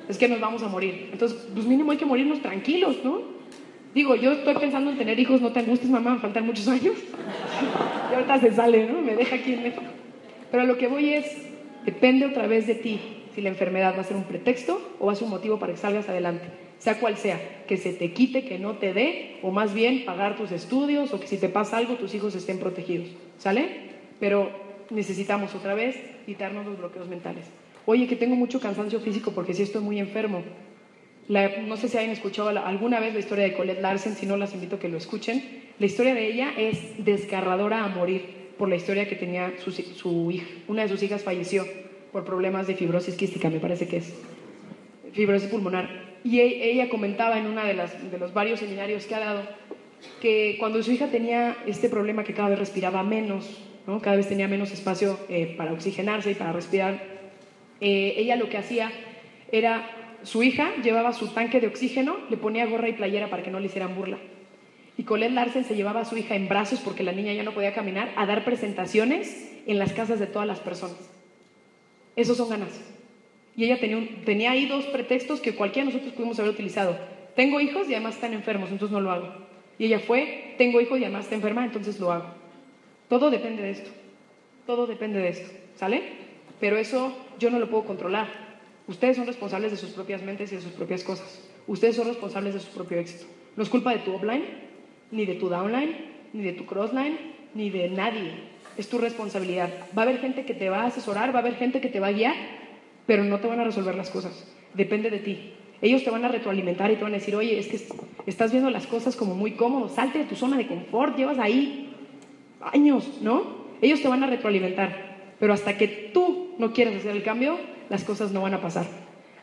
es que nos vamos a morir. Entonces, pues mínimo hay que morirnos tranquilos, ¿no? Digo, yo estoy pensando en tener hijos, no te angusties, mamá, me faltan muchos años. y ahorita se sale, ¿no? Me deja aquí en México. Pero lo que voy es, depende otra vez de ti si la enfermedad va a ser un pretexto o va a ser un motivo para que salgas adelante. Sea cual sea, que se te quite, que no te dé, o más bien pagar tus estudios, o que si te pasa algo, tus hijos estén protegidos. ¿Sale? Pero necesitamos otra vez quitarnos los bloqueos mentales. Oye, que tengo mucho cansancio físico porque sí estoy muy enfermo. no sé si hayan escuchado alguna vez la historia de Colette Larsen, si no las invito a que lo escuchen. La historia de ella es desgarradora a morir por la historia que tenía su, su hija. Una de sus hijas falleció por problemas de fibrosis quística, me parece que es fibrosis pulmonar. Y e, ella comentaba en uno de, de los varios seminarios que ha dado que cuando su hija tenía este problema que cada vez respiraba menos, ¿no? cada vez tenía menos espacio eh, para oxigenarse y para respirar, eh, ella lo que hacía era, su hija llevaba su tanque de oxígeno, le ponía gorra y playera para que no le hicieran burla. Y Colette Larsen se llevaba a su hija en brazos porque la niña ya no podía caminar a dar presentaciones en las casas de todas las personas. Esos son ganas. Y ella tenía, ahí dos pretextos que cualquiera de nosotros pudimos haber utilizado. Tengo hijos y además están enfermos, entonces no lo hago. Y ella fue, tengo hijos y además está enferma, entonces lo hago. Todo depende de esto. Todo depende de esto. ¿Sale? Pero eso yo no lo puedo controlar. Ustedes son responsables de sus propias mentes y de sus propias cosas. Ustedes son responsables de su propio éxito. No es culpa de tu offline, ni de tu downline, ni de tu crossline, ni de nadie es tu responsabilidad. Va a haber gente que te va a asesorar, va a haber gente que te va a guiar, pero no te van a resolver las cosas. Depende de ti. Ellos te van a retroalimentar y te van a decir, oye, es que estás viendo las cosas como muy cómodo, salte de tu zona de confort, llevas ahí años, ¿no? Ellos te van a retroalimentar, pero hasta que tú no quieras hacer el cambio, las cosas no van a pasar.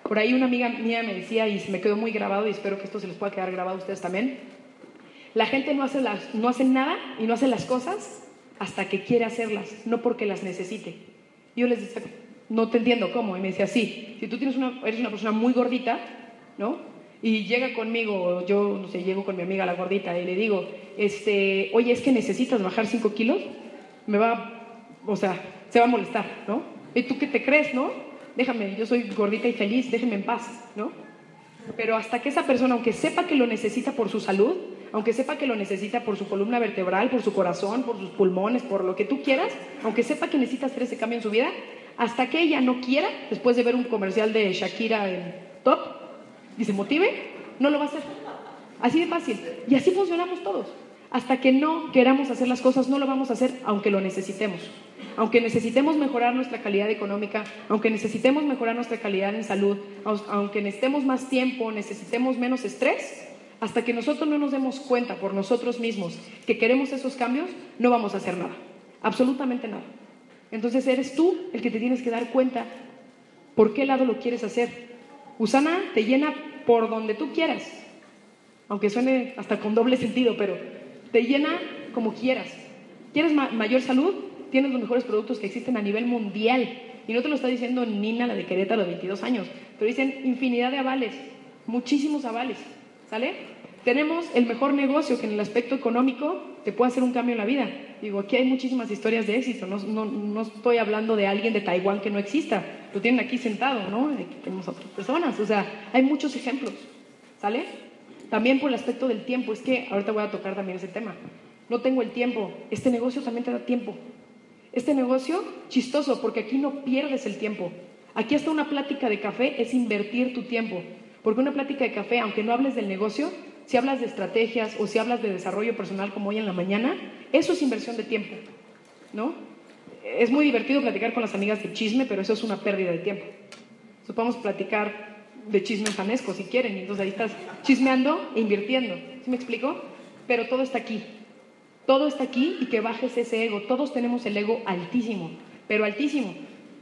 Por ahí una amiga mía me decía, y se me quedó muy grabado, y espero que esto se les pueda quedar grabado a ustedes también, la gente no hace, las, no hace nada y no hace las cosas hasta que quiere hacerlas, no porque las necesite. Yo les decía, no te entiendo cómo. Y me decía, sí, si tú eres una persona muy gordita, ¿no? Y llega conmigo, yo, no sé, llego con mi amiga la gordita y le digo, este, oye, es que necesitas bajar 5 kilos, me va, o sea, se va a molestar, ¿no? ¿Y tú qué te crees, no? Déjame, yo soy gordita y feliz, déjeme en paz, ¿no? Pero hasta que esa persona, aunque sepa que lo necesita por su salud, aunque sepa que lo necesita por su columna vertebral, por su corazón, por sus pulmones, por lo que tú quieras, aunque sepa que necesita hacer ese cambio en su vida, hasta que ella no quiera, después de ver un comercial de Shakira en Top, y se motive, no lo va a hacer. Así de fácil. Y así funcionamos todos. Hasta que no queramos hacer las cosas, no lo vamos a hacer aunque lo necesitemos. Aunque necesitemos mejorar nuestra calidad económica, aunque necesitemos mejorar nuestra calidad en salud, aunque necesitemos más tiempo, necesitemos menos estrés, hasta que nosotros no nos demos cuenta por nosotros mismos que queremos esos cambios, no vamos a hacer nada. Absolutamente nada. Entonces eres tú el que te tienes que dar cuenta por qué lado lo quieres hacer. Usana te llena por donde tú quieras, aunque suene hasta con doble sentido, pero te llena como quieras. ¿Quieres mayor salud? Tienes los mejores productos que existen a nivel mundial. Y no te lo está diciendo Nina, la de Querétaro, de 22 años, pero dicen infinidad de avales, muchísimos avales. ¿Sale? Tenemos el mejor negocio que en el aspecto económico te puede hacer un cambio en la vida. Digo, aquí hay muchísimas historias de éxito. No, no, no estoy hablando de alguien de Taiwán que no exista. Lo tienen aquí sentado, ¿no? Aquí tenemos a otras personas. O sea, hay muchos ejemplos. ¿Sale? También por el aspecto del tiempo. Es que ahorita voy a tocar también ese tema. No tengo el tiempo. Este negocio también te da tiempo. Este negocio, chistoso, porque aquí no pierdes el tiempo. Aquí hasta una plática de café es invertir tu tiempo. Porque una plática de café, aunque no hables del negocio, si hablas de estrategias o si hablas de desarrollo personal como hoy en la mañana, eso es inversión de tiempo, ¿no? Es muy divertido platicar con las amigas de chisme, pero eso es una pérdida de tiempo. Supongamos platicar de chisme fanesco si quieren, entonces ahí estás chismeando e invirtiendo. ¿Sí me explico? Pero todo está aquí. Todo está aquí y que bajes ese ego. Todos tenemos el ego altísimo, pero altísimo.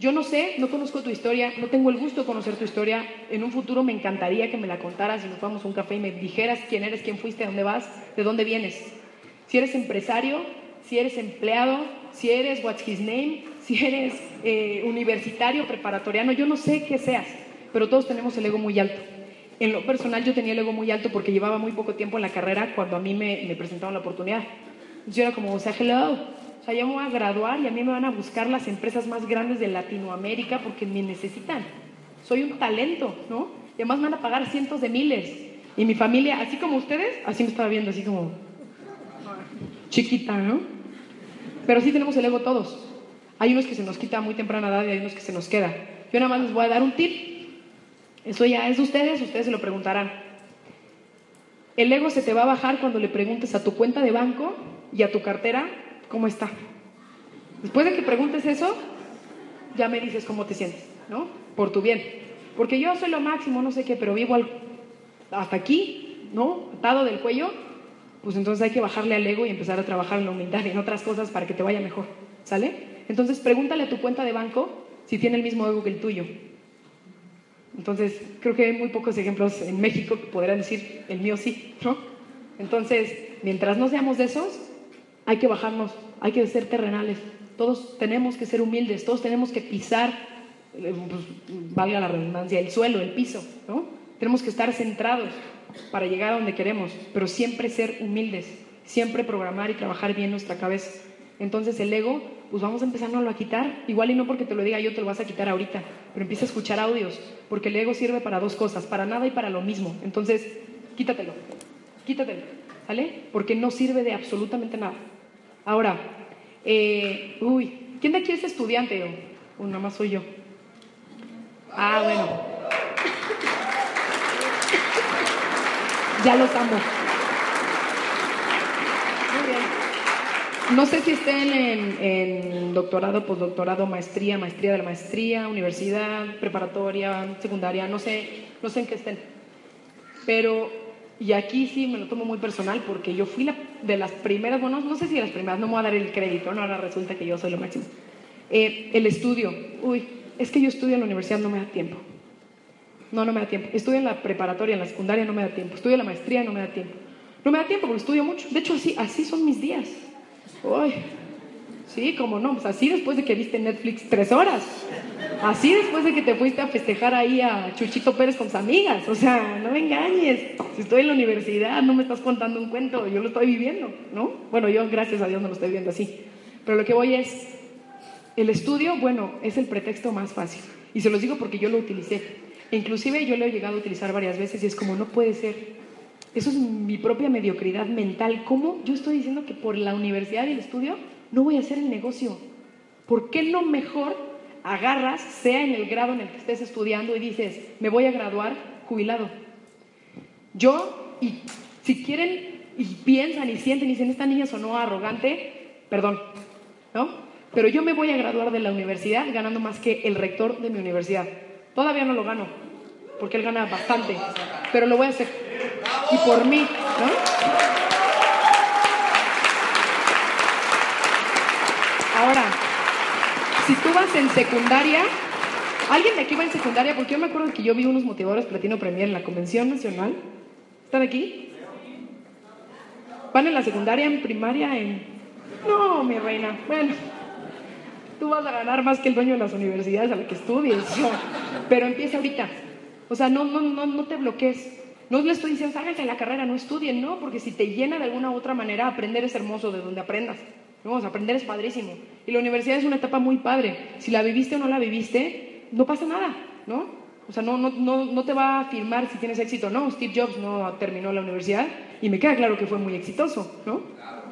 Yo no sé, no conozco tu historia, no tengo el gusto de conocer tu historia. En un futuro me encantaría que me la contaras y nos fuéramos a un café y me dijeras quién eres, quién fuiste, dónde vas, de dónde vienes. Si eres empresario, si eres empleado, si eres what's his name, si eres eh, universitario, preparatoriano, yo no sé qué seas, pero todos tenemos el ego muy alto. En lo personal yo tenía el ego muy alto porque llevaba muy poco tiempo en la carrera cuando a mí me, me presentaron la oportunidad. Yo era como, o sea, hello, o sea, yo me voy a graduar y a mí me van a buscar las empresas más grandes de Latinoamérica porque me necesitan. Soy un talento, ¿no? Y además me van a pagar cientos de miles. Y mi familia, así como ustedes, así me estaba viendo, así como chiquita, ¿no? Pero sí tenemos el ego todos. Hay unos que se nos quita muy temprana edad y hay unos que se nos queda. Yo nada más les voy a dar un tip. Eso ya es de ustedes, ustedes se lo preguntarán. El ego se te va a bajar cuando le preguntes a tu cuenta de banco y a tu cartera ¿Cómo está? Después de que preguntes eso, ya me dices cómo te sientes, ¿no? Por tu bien. Porque yo soy lo máximo, no sé qué, pero vivo hasta aquí, ¿no? Atado del cuello, pues entonces hay que bajarle al ego y empezar a trabajar en la humildad y en otras cosas para que te vaya mejor, ¿sale? Entonces pregúntale a tu cuenta de banco si tiene el mismo ego que el tuyo. Entonces, creo que hay muy pocos ejemplos en México que podrán decir, el mío sí, ¿no? Entonces, mientras no seamos de esos, hay que bajarnos, hay que ser terrenales. Todos tenemos que ser humildes, todos tenemos que pisar, eh, pues, valga la redundancia, el suelo, el piso, ¿no? Tenemos que estar centrados para llegar a donde queremos, pero siempre ser humildes, siempre programar y trabajar bien nuestra cabeza. Entonces el ego, pues vamos a empezarnos a quitar, igual y no porque te lo diga yo te lo vas a quitar ahorita, pero empieza a escuchar audios, porque el ego sirve para dos cosas, para nada y para lo mismo. Entonces, quítatelo, quítatelo, ¿vale? Porque no sirve de absolutamente nada. Ahora, eh, uy, ¿quién de aquí es estudiante? O, nada más soy yo. Ah, bueno. Ya los amo. Muy bien. No sé si estén en, en doctorado, postdoctorado, maestría, maestría de la maestría, universidad, preparatoria, secundaria, no sé, no sé en qué estén. Pero y aquí sí me lo tomo muy personal porque yo fui la, de las primeras, bueno, no sé si de las primeras, no me voy a dar el crédito, no, ahora resulta que yo soy lo máximo. Eh, el estudio, uy, es que yo estudio en la universidad, no me da tiempo. No, no me da tiempo. Estudio en la preparatoria, en la secundaria, no me da tiempo. Estudio en la maestría, no me da tiempo. No me da tiempo porque estudio mucho. De hecho, así, así son mis días. Uy, Sí, como no, pues así después de que viste Netflix tres horas. Así después de que te fuiste a festejar ahí a Chuchito Pérez con sus amigas. O sea, no me engañes. Si estoy en la universidad, no me estás contando un cuento, yo lo estoy viviendo, ¿no? Bueno, yo gracias a Dios no lo estoy viendo así. Pero lo que voy es, el estudio, bueno, es el pretexto más fácil. Y se los digo porque yo lo utilicé. inclusive yo lo he llegado a utilizar varias veces y es como, no puede ser. Eso es mi propia mediocridad mental. ¿Cómo yo estoy diciendo que por la universidad y el estudio no voy a hacer el negocio. ¿Por qué no mejor agarras, sea en el grado en el que estés estudiando y dices, me voy a graduar jubilado? Yo, y si quieren y piensan y sienten y dicen, esta niña sonó arrogante, perdón, ¿no? Pero yo me voy a graduar de la universidad ganando más que el rector de mi universidad. Todavía no lo gano, porque él gana bastante, pero lo voy a hacer. Y por mí, ¿no? Ahora, si tú vas en secundaria, ¿alguien de aquí va en secundaria? Porque yo me acuerdo que yo vi unos motivadores Platino Premier en la Convención Nacional. ¿Están aquí? ¿Van en la secundaria, en primaria, en...? No, mi reina. Bueno, tú vas a ganar más que el dueño de las universidades a la que estudies. Pero empieza ahorita. O sea, no, no, no, no te bloquees. No le estoy diciendo, ságanse la carrera, no estudien, no, porque si te llena de alguna otra manera, aprender es hermoso de donde aprendas. Aprender es padrísimo. Y la universidad es una etapa muy padre. Si la viviste o no la viviste, no pasa nada, ¿no? O sea, no, no, no, no te va a afirmar si tienes éxito no. Steve Jobs no terminó la universidad y me queda claro que fue muy exitoso, ¿no?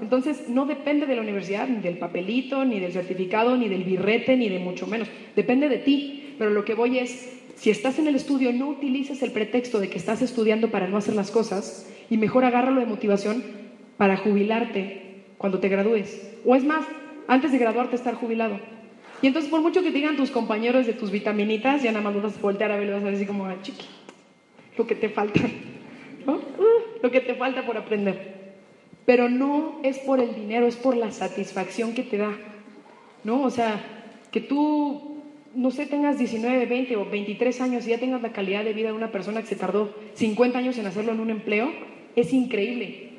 Entonces, no depende de la universidad, ni del papelito, ni del certificado, ni del birrete, ni de mucho menos. Depende de ti. Pero lo que voy es, si estás en el estudio, no utilices el pretexto de que estás estudiando para no hacer las cosas y mejor agárralo de motivación para jubilarte cuando te gradúes. O es más, antes de graduarte estar jubilado. Y entonces por mucho que te digan tus compañeros de tus vitaminitas, ya nada más vas a voltear a ver y vas a decir como, chiqui, lo que te falta, ¿no? Uh, lo que te falta por aprender. Pero no es por el dinero, es por la satisfacción que te da, ¿no? O sea, que tú no sé, tengas 19, 20 o 23 años y ya tengas la calidad de vida de una persona que se tardó 50 años en hacerlo en un empleo, es increíble.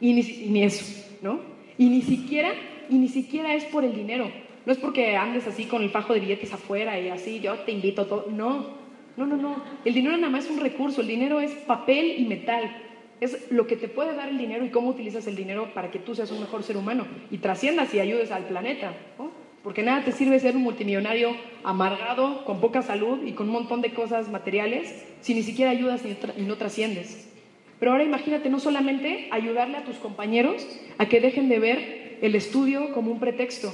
Y ni, ni eso, ¿no? Y ni siquiera, y ni siquiera es por el dinero. No es porque andes así con el fajo de billetes afuera y así, yo te invito a todo. No, no, no, no. El dinero nada más es un recurso. El dinero es papel y metal. Es lo que te puede dar el dinero y cómo utilizas el dinero para que tú seas un mejor ser humano y trasciendas y ayudes al planeta. Porque nada te sirve ser un multimillonario amargado, con poca salud y con un montón de cosas materiales si ni siquiera ayudas y no trasciendes. Pero ahora imagínate no solamente ayudarle a tus compañeros a que dejen de ver el estudio como un pretexto,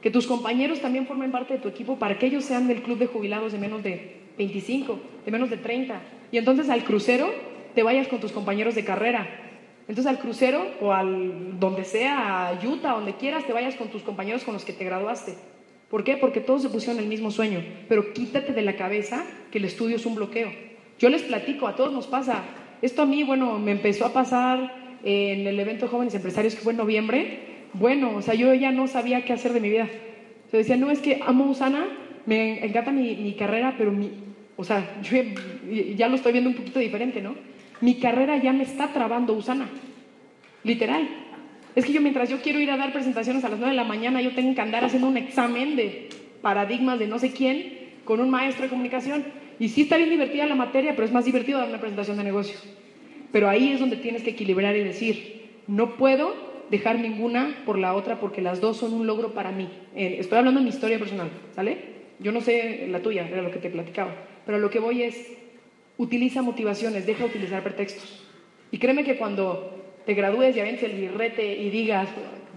que tus compañeros también formen parte de tu equipo para que ellos sean del club de jubilados de menos de 25, de menos de 30. Y entonces al crucero te vayas con tus compañeros de carrera. Entonces al crucero o al donde sea, a Utah, donde quieras, te vayas con tus compañeros con los que te graduaste. ¿Por qué? Porque todos se pusieron el mismo sueño. Pero quítate de la cabeza que el estudio es un bloqueo. Yo les platico, a todos nos pasa. Esto a mí, bueno, me empezó a pasar en el evento Jóvenes Empresarios que fue en noviembre bueno, o sea, yo ya no sabía qué hacer de mi vida. Se decía, no, es que amo Usana, me encanta mi, carrera, pero mi, o sea, yo ya lo estoy viendo un poquito diferente, ¿no? Mi carrera ya me está trabando Usana, literal. Es que yo mientras yo quiero ir a dar presentaciones a las 9 de la mañana, yo tengo que andar haciendo un examen de paradigmas de no sé quién con un maestro de comunicación. Y sí está bien divertida la materia, pero es más divertido dar una presentación de negocio. Pero ahí es donde tienes que equilibrar y decir, no puedo dejar ninguna por la otra porque las dos son un logro para mí. Eh, estoy hablando de mi historia personal, ¿sale? Yo no sé la tuya, era lo que te platicaba. Pero lo que voy es, utiliza motivaciones, deja de utilizar pretextos. Y créeme que cuando te gradúes y avientes el birrete y digas,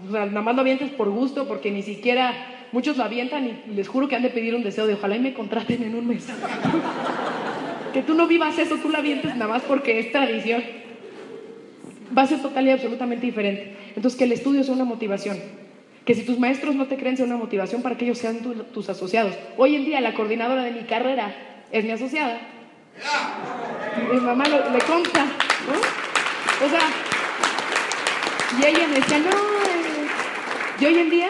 o sea, nada más lo avientes por gusto, porque ni siquiera muchos lo avientan y les juro que han de pedir un deseo de ojalá y me contraten en un mes. que tú no vivas eso, tú lo avientes nada más porque es tradición va a ser total y absolutamente diferente. Entonces, que el estudio sea una motivación. Que si tus maestros no te creen, sea una motivación para que ellos sean tus asociados. Hoy en día, la coordinadora de mi carrera es mi asociada. Mi mamá le consta. O sea, y ella me decía, no, eh". y hoy en día,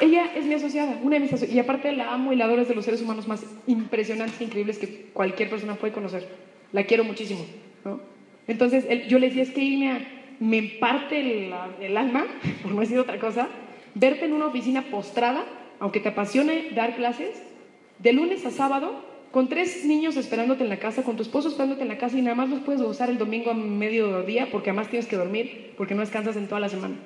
ella es mi asociada, una de mis asociadas. Y aparte la amo y la adoro, es de los seres humanos más impresionantes e increíbles que cualquier persona puede conocer. La quiero muchísimo. Entonces, yo le decía, es que irme me parte el, alma, por no decir otra cosa, verte en una oficina postrada, aunque te apasione dar clases, de lunes a sábado, con tres niños esperándote en la casa, con tu esposo esperándote en la casa y nada más los puedes gozar el domingo a mediodía porque además tienes que dormir, porque no descansas en toda la semana.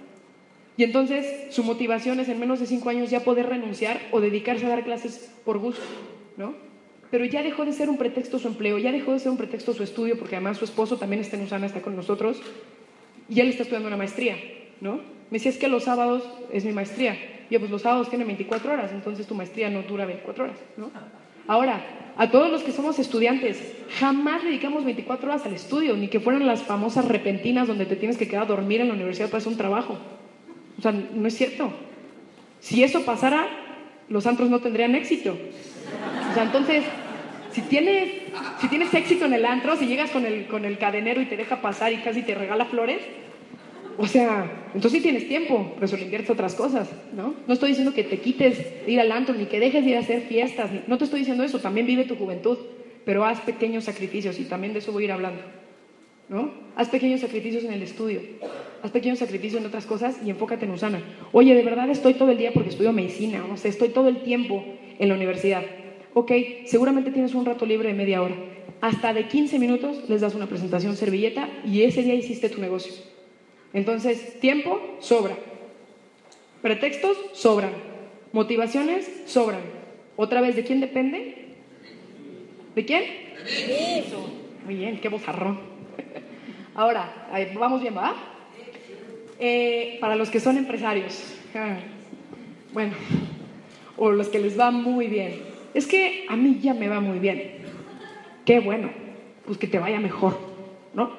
Y entonces su motivación es en menos de cinco años ya poder renunciar o dedicarse a dar clases por gusto, ¿no? Pero ya dejó de ser un pretexto su empleo, ya dejó de ser un pretexto su estudio, porque además su esposo también está en Usana, está con nosotros, y él está estudiando una maestría, ¿no? Me decía, es que los sábados es mi maestría. Y yo, pues los sábados tienen 24 horas, entonces tu maestría no dura 24 horas, ¿no? Ahora, a todos los que somos estudiantes, jamás dedicamos 24 horas al estudio, ni que fueran las famosas repentinas donde te tienes que quedar a dormir en la universidad para hacer un trabajo. O sea, no es cierto. Si eso pasara, los antros no tendrían éxito. O sea, entonces, si tienes, si tienes éxito en el antro, si llegas con el, con el cadenero y te deja pasar y casi te regala flores, o sea, entonces sí tienes tiempo, pero eso inviertes otras cosas, ¿no? No estoy diciendo que te quites ir al antro, ni que dejes de ir a hacer fiestas, no te estoy diciendo eso, también vive tu juventud, pero haz pequeños sacrificios y también de eso voy a ir hablando, ¿no? Haz pequeños sacrificios en el estudio, haz pequeños sacrificios en otras cosas y enfócate en Usana. Oye, de verdad estoy todo el día porque estudio medicina, o sea, estoy todo el tiempo en la universidad ok, seguramente tienes un rato libre de media hora. Hasta de 15 minutos les das una presentación servilleta y ese día hiciste tu negocio. Entonces, tiempo sobra. Pretextos sobran. Motivaciones sobran. Otra vez, ¿de quién depende? ¿De quién? Eso. Muy bien, qué bozarrón. Ahora, vamos bien, ¿va? Eh, para los que son empresarios, bueno, o los que les va muy bien, es que a mí ya me va muy bien. Qué bueno, pues que te vaya mejor, ¿no?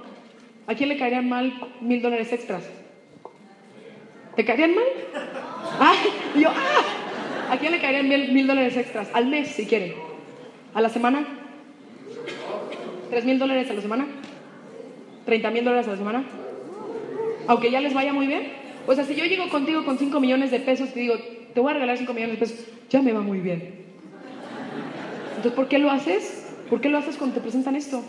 ¿A quién le caerían mal mil dólares extras? ¿Te caerían mal? Ah, yo, ah, ¿A quién le caerían mil, dólares extras? Al mes, si quieren. ¿A la semana? ¿Tres mil dólares a la semana? ¿Treinta mil dólares a la semana? Aunque ya les vaya muy bien. O sea, si yo llego contigo con cinco millones de pesos y te digo, te voy a regalar cinco millones de pesos, ya me va muy bien. Entonces, ¿por qué lo haces? ¿Por qué lo haces cuando te presentan esto?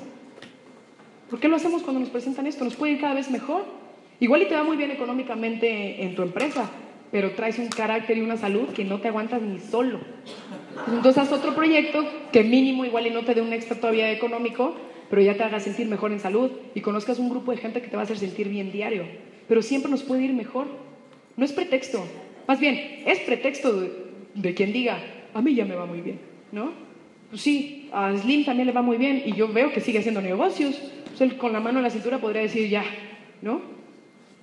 ¿Por qué lo hacemos cuando nos presentan esto? Nos puede ir cada vez mejor. Igual y te va muy bien económicamente en tu empresa, pero traes un carácter y una salud que no te aguantas ni solo. Entonces haz otro proyecto que mínimo igual y no te dé un extra todavía económico, pero ya te haga sentir mejor en salud y conozcas un grupo de gente que te va a hacer sentir bien diario. Pero siempre nos puede ir mejor. No es pretexto. Más bien, es pretexto de, quien diga, a mí ya me va muy bien, ¿no? Pues sí, a Slim también le va muy bien y yo veo que sigue haciendo negocios. Pues con la mano en la cintura podría decir ya, ¿no?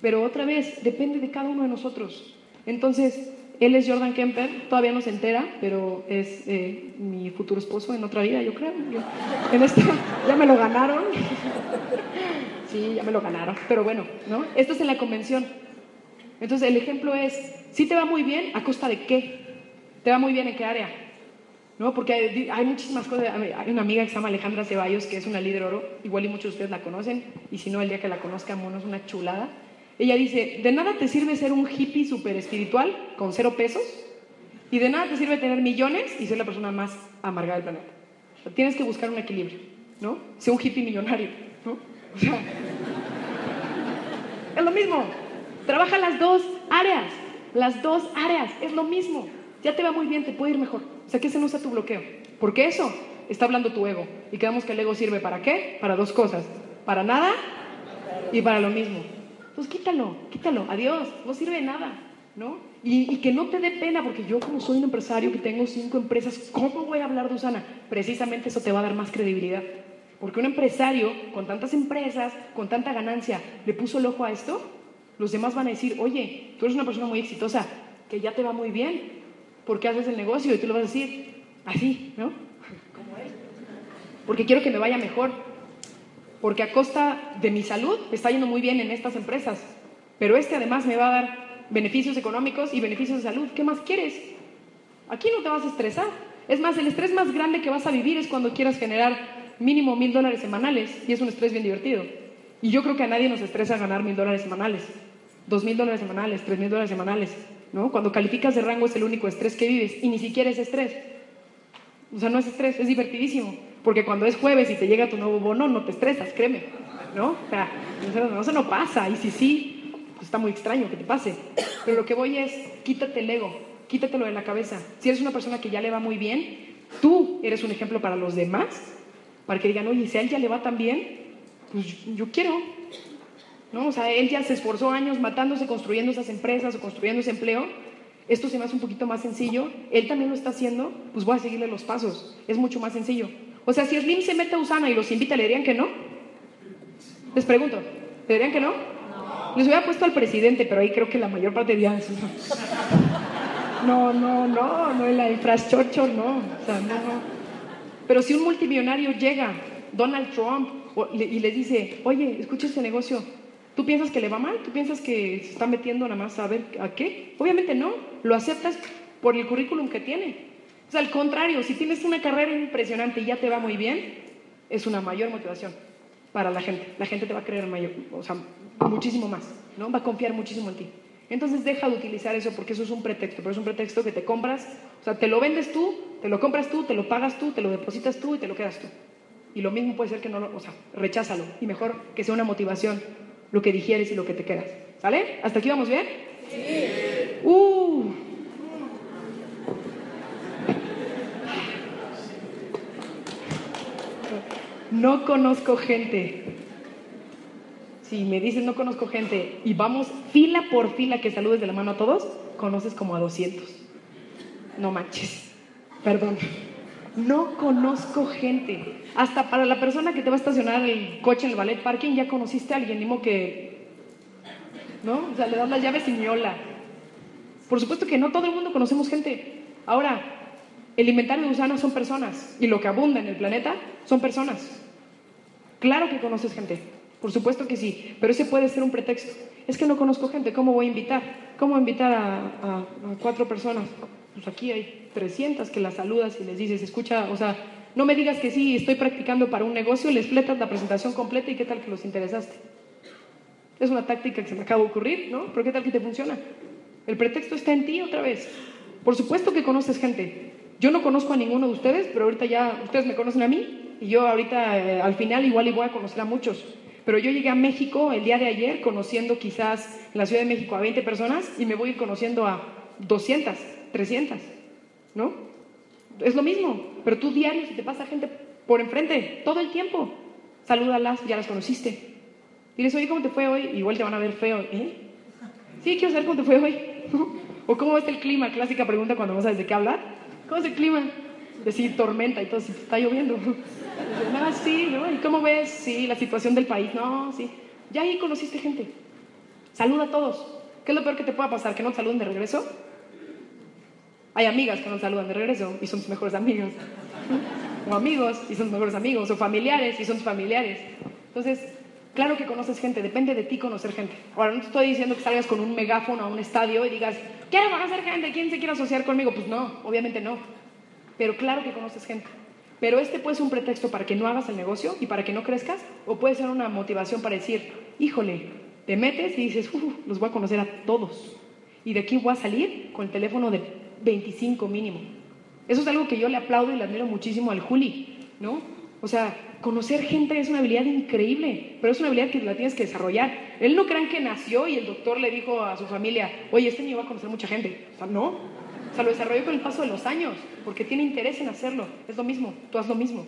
Pero otra vez, depende de cada uno de nosotros. Entonces, él es Jordan Kemper, todavía no se entera, pero es eh, mi futuro esposo en otra vida, yo creo. en esta, ya me lo ganaron. sí, ya me lo ganaron. Pero bueno, ¿no? Esto es en la convención. Entonces, el ejemplo es, si te va muy bien, ¿a costa de qué? ¿Te va muy bien en qué área? ¿No? Porque hay, hay, muchísimas cosas. Hay una amiga que se llama Alejandra Ceballos, que es una líder oro, igual y muchos de ustedes la conocen, y si no, el día que la conozcan, bueno, es una chulada. Ella dice, de nada te sirve ser un hippie súper espiritual con cero pesos y de nada te sirve tener millones y ser la persona más amargada del planeta. tienes que buscar un equilibrio, ¿no? Ser un hippie millonario, ¿no? O sea, es lo mismo. Trabaja las dos áreas, las dos áreas, es lo mismo. Ya te va muy bien, te puede ir mejor. O sea, que ese no sea tu bloqueo. Porque eso está hablando tu ego. Y quedamos que el ego sirve para qué? Para dos cosas. Para nada y para lo mismo. Pues quítalo, quítalo, adiós, no sirve de nada, ¿no? Y, que no te dé pena, porque yo como soy un empresario que tengo cinco empresas, ¿cómo voy a hablar de Usana? Precisamente eso te va a dar más credibilidad. Porque un empresario con tantas empresas, con tanta ganancia, le puso el ojo a esto, los demás van a decir, oye, tú eres una persona muy exitosa, que ya te va muy bien, ¿por qué haces el negocio? Y tú lo vas a decir, así, ¿no? Porque quiero que me vaya mejor, porque a costa de mi salud me está yendo muy bien en estas empresas, pero este además me va a dar beneficios económicos y beneficios de salud. ¿Qué más quieres? Aquí no te vas a estresar. Es más, el estrés más grande que vas a vivir es cuando quieras generar mínimo mil dólares semanales y es un estrés bien divertido. Y yo creo que a nadie nos estresa ganar mil dólares semanales, dos mil dólares semanales, tres mil dólares semanales. ¿no? Cuando calificas de rango es el único estrés que vives y ni siquiera es estrés. O sea, no es estrés, es divertidísimo. Porque cuando es jueves y te llega tu nuevo bono, no te estresas, créeme. ¿No? O sea, eso no pasa. Y si sí, pues está muy extraño que te pase. Pero lo que voy es, quítate el ego, quítatelo de la cabeza. Si eres una persona que ya le va muy bien, tú eres un ejemplo para los demás, para que digan, oye, si a él ya le va tan bien, pues yo quiero. ¿No? O sea, él ya se esforzó años matándose, construyendo esas empresas o construyendo ese empleo. Esto se me hace un poquito más sencillo. Él también lo está haciendo, pues voy a seguirle los pasos. Es mucho más sencillo. O sea, si Slim se mete a Usana y los invita, ¿le dirían que no? Les pregunto, ¿le dirían que no? Les hubiera puesto al presidente, pero ahí creo que la mayor parte diría eso. No, no, no, no, la infraestructura no. O sea, no, no. Pero si un multimillonario llega, Donald Trump, y le dice, oye, escucha este negocio, ¿tú piensas que le va mal? ¿Tú piensas que se está metiendo nada más a ver a qué? Obviamente no, lo aceptas por el currículum que tiene. O sea, al contrario, si tienes una carrera impresionante y ya te va muy bien, es una mayor motivación para la gente. La gente te va a creer mayor, o sea, muchísimo más, ¿no? Va a confiar muchísimo en ti. Entonces deja de utilizar eso porque eso es un pretexto, pero es un pretexto que te compras, o sea, te lo vendes tú, te lo compras tú, te lo pagas tú, te lo depositas tú y te lo quedas tú. Y lo mismo puede ser que no lo, o sea, recházalo y mejor que sea una motivación lo que digieres y lo que te quedas. ¿Sale? ¿Hasta aquí vamos bien? Sí. Uh. No conozco gente. Si me dices no conozco gente y vamos fila por fila que saludes de la mano a todos, conoces como a 200. No manches. Perdón. No conozco gente. Hasta para la persona que te va a estacionar el coche en el ballet parking ya conociste a alguien, ni que. ¿No? O sea, le das las llaves y miola. Por supuesto que no todo el mundo conocemos gente. Ahora, el inventario de gusanos son personas y lo que abunda en el planeta son personas. Claro que conoces gente, por supuesto que sí, pero ese puede ser un pretexto. Es que no conozco gente, ¿cómo voy a invitar? ¿Cómo invitar a, cuatro personas? Pues aquí hay 300 que las saludas y les dices, escucha, o sea, no me digas que sí, estoy practicando para un negocio, les fletas la presentación completa y qué tal que los interesaste. Es una táctica que se me acaba de ocurrir, ¿no? Pero qué tal que te funciona. El pretexto está en ti otra vez. Por supuesto que conoces gente, Yo no conozco a ninguno de ustedes, pero ahorita ya ustedes me conocen a mí y yo ahorita eh, al final igual y voy a conocer a muchos. Pero yo llegué a México el día de ayer conociendo quizás en la Ciudad de México a 20 personas y me voy a ir conociendo a 200, 300, ¿no? Es lo mismo, pero tú diario si te pasa gente por enfrente, todo el tiempo, salúdalas, ya las conociste. Diles, oye, ¿cómo te fue hoy? Igual te van a ver feo, ¿eh? Sí, quiero saber cómo te fue hoy. o cómo es el clima, clásica pregunta cuando no sabes de qué hablar. ¿Cómo es el clima? Decir tormenta y todo, si está lloviendo. Ah, sí, ¿no? ¿Y cómo ves? Sí, la situación del país. No, sí. Ya ahí conociste gente. Saluda a todos. ¿Qué es lo peor que te pueda pasar? ¿Que no te saluden de regreso? Hay amigas que no te saludan de regreso y son tus mejores amigos. O amigos y son tus mejores amigos. O familiares y son tus familiares. Entonces, claro que conoces gente. Depende de ti conocer gente. Ahora, no te estoy diciendo que salgas con un megáfono a un estadio y digas, quiero conocer gente. ¿Quién se quiere asociar conmigo? Pues no, obviamente no. Pero claro que conoces gente. Pero este puede ser un pretexto para que no hagas el negocio y para que no crezcas, o puede ser una motivación para decir, híjole, te metes y dices, los voy a conocer a todos. Y de aquí voy a salir con el teléfono de 25 mínimo. Eso es algo que yo le aplaudo y le admiro muchísimo al Juli, ¿no? O sea, conocer gente es una habilidad increíble, pero es una habilidad que la tienes que desarrollar. Él no crean que nació y el doctor le dijo a su familia, oye, este niño va a conocer mucha gente. O sea, no, o sea, lo desarrolló con el paso de los años, porque tiene interés en hacerlo. Es lo mismo, tú haz lo mismo.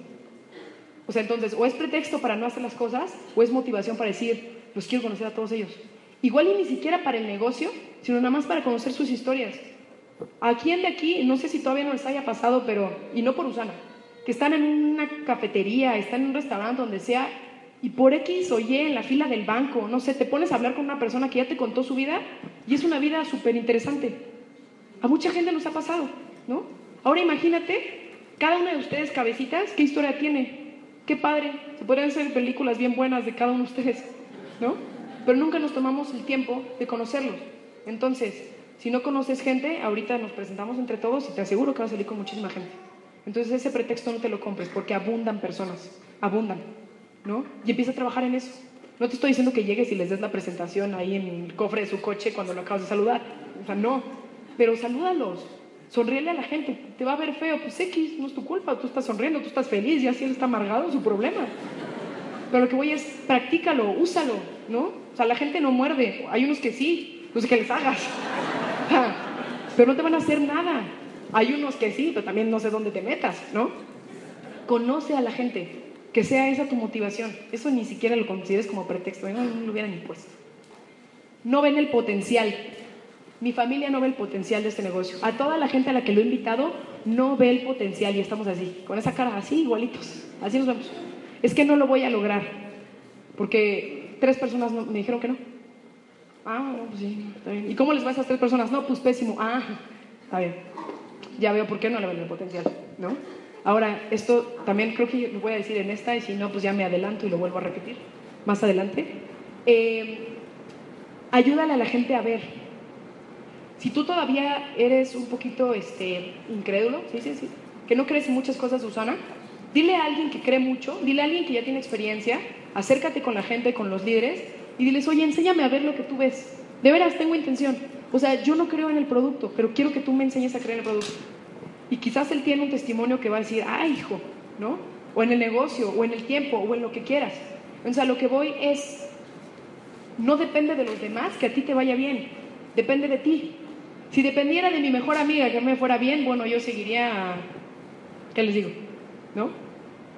O sea, entonces, o es pretexto para no hacer las cosas, o es motivación para decir, los quiero conocer a todos ellos. Igual y ni siquiera para el negocio, sino nada más para conocer sus historias. ¿A quién de aquí, no sé si todavía no les haya pasado, pero, y no por Usana, que están en una cafetería, están en un restaurante, donde sea, y por X o Y en la fila del banco, no sé, te pones a hablar con una persona que ya te contó su vida y es una vida súper interesante. A mucha gente nos ha pasado, ¿no? Ahora imagínate, cada una de ustedes, cabecitas, ¿qué historia tiene? Qué padre, se podrían hacer películas bien buenas de cada uno de ustedes, ¿no? Pero nunca nos tomamos el tiempo de conocerlos. Entonces, si no conoces gente, ahorita nos presentamos entre todos y te aseguro que vas a salir con muchísima gente. Entonces ese pretexto no te lo compres porque abundan personas, abundan, ¿no? Y empieza a trabajar en eso. No te estoy diciendo que llegues y les des la presentación ahí en el cofre de su coche cuando lo acabas de saludar. O sea, no pero salúdalos, sonríele a la gente. Te va a ver feo, pues X, no es tu culpa, tú estás sonriendo, tú estás feliz, y así él está amargado, su problema. Pero lo que voy es, practícalo, úsalo, ¿no? O sea, la gente no muerde, hay unos que sí, no sé que les hagas, pero no te van a hacer nada. Hay unos que sí, pero también no sé dónde te metas, ¿no? Conoce a la gente, que sea esa tu motivación. Eso ni siquiera lo consideres como pretexto, no lo hubieran impuesto. No ven el potencial, mi familia no ve el potencial de este negocio. A toda la gente a la que lo he invitado no ve el potencial y estamos así, con esa cara así, igualitos. Así nos vemos. Es que no lo voy a lograr, porque tres personas me dijeron que no. Ah, pues sí, está bien. ¿Y cómo les va a esas tres personas? No, pues pésimo. Ah, está bien. Ya veo por qué no le ven el potencial, ¿no? Ahora, esto también creo que lo voy a decir en esta y si no, pues ya me adelanto y lo vuelvo a repetir más adelante. Eh, ayúdale a la gente a ver si tú todavía eres un poquito este, incrédulo, ¿sí, sí, sí, que no crees en muchas cosas, Susana, dile a alguien que cree mucho, dile a alguien que ya tiene experiencia, acércate con la gente, con los líderes y diles, oye, enséñame a ver lo que tú ves. De veras, tengo intención. O sea, yo no creo en el producto, pero quiero que tú me enseñes a creer en el producto. Y quizás él tiene un testimonio que va a decir, ah, hijo, ¿no? O en el negocio, o en el tiempo, o en lo que quieras. O sea, lo que voy es, no depende de los demás que a ti te vaya bien, depende de ti. Si dependiera de mi mejor amiga que me fuera bien, bueno, yo seguiría, ¿qué les digo? ¿No?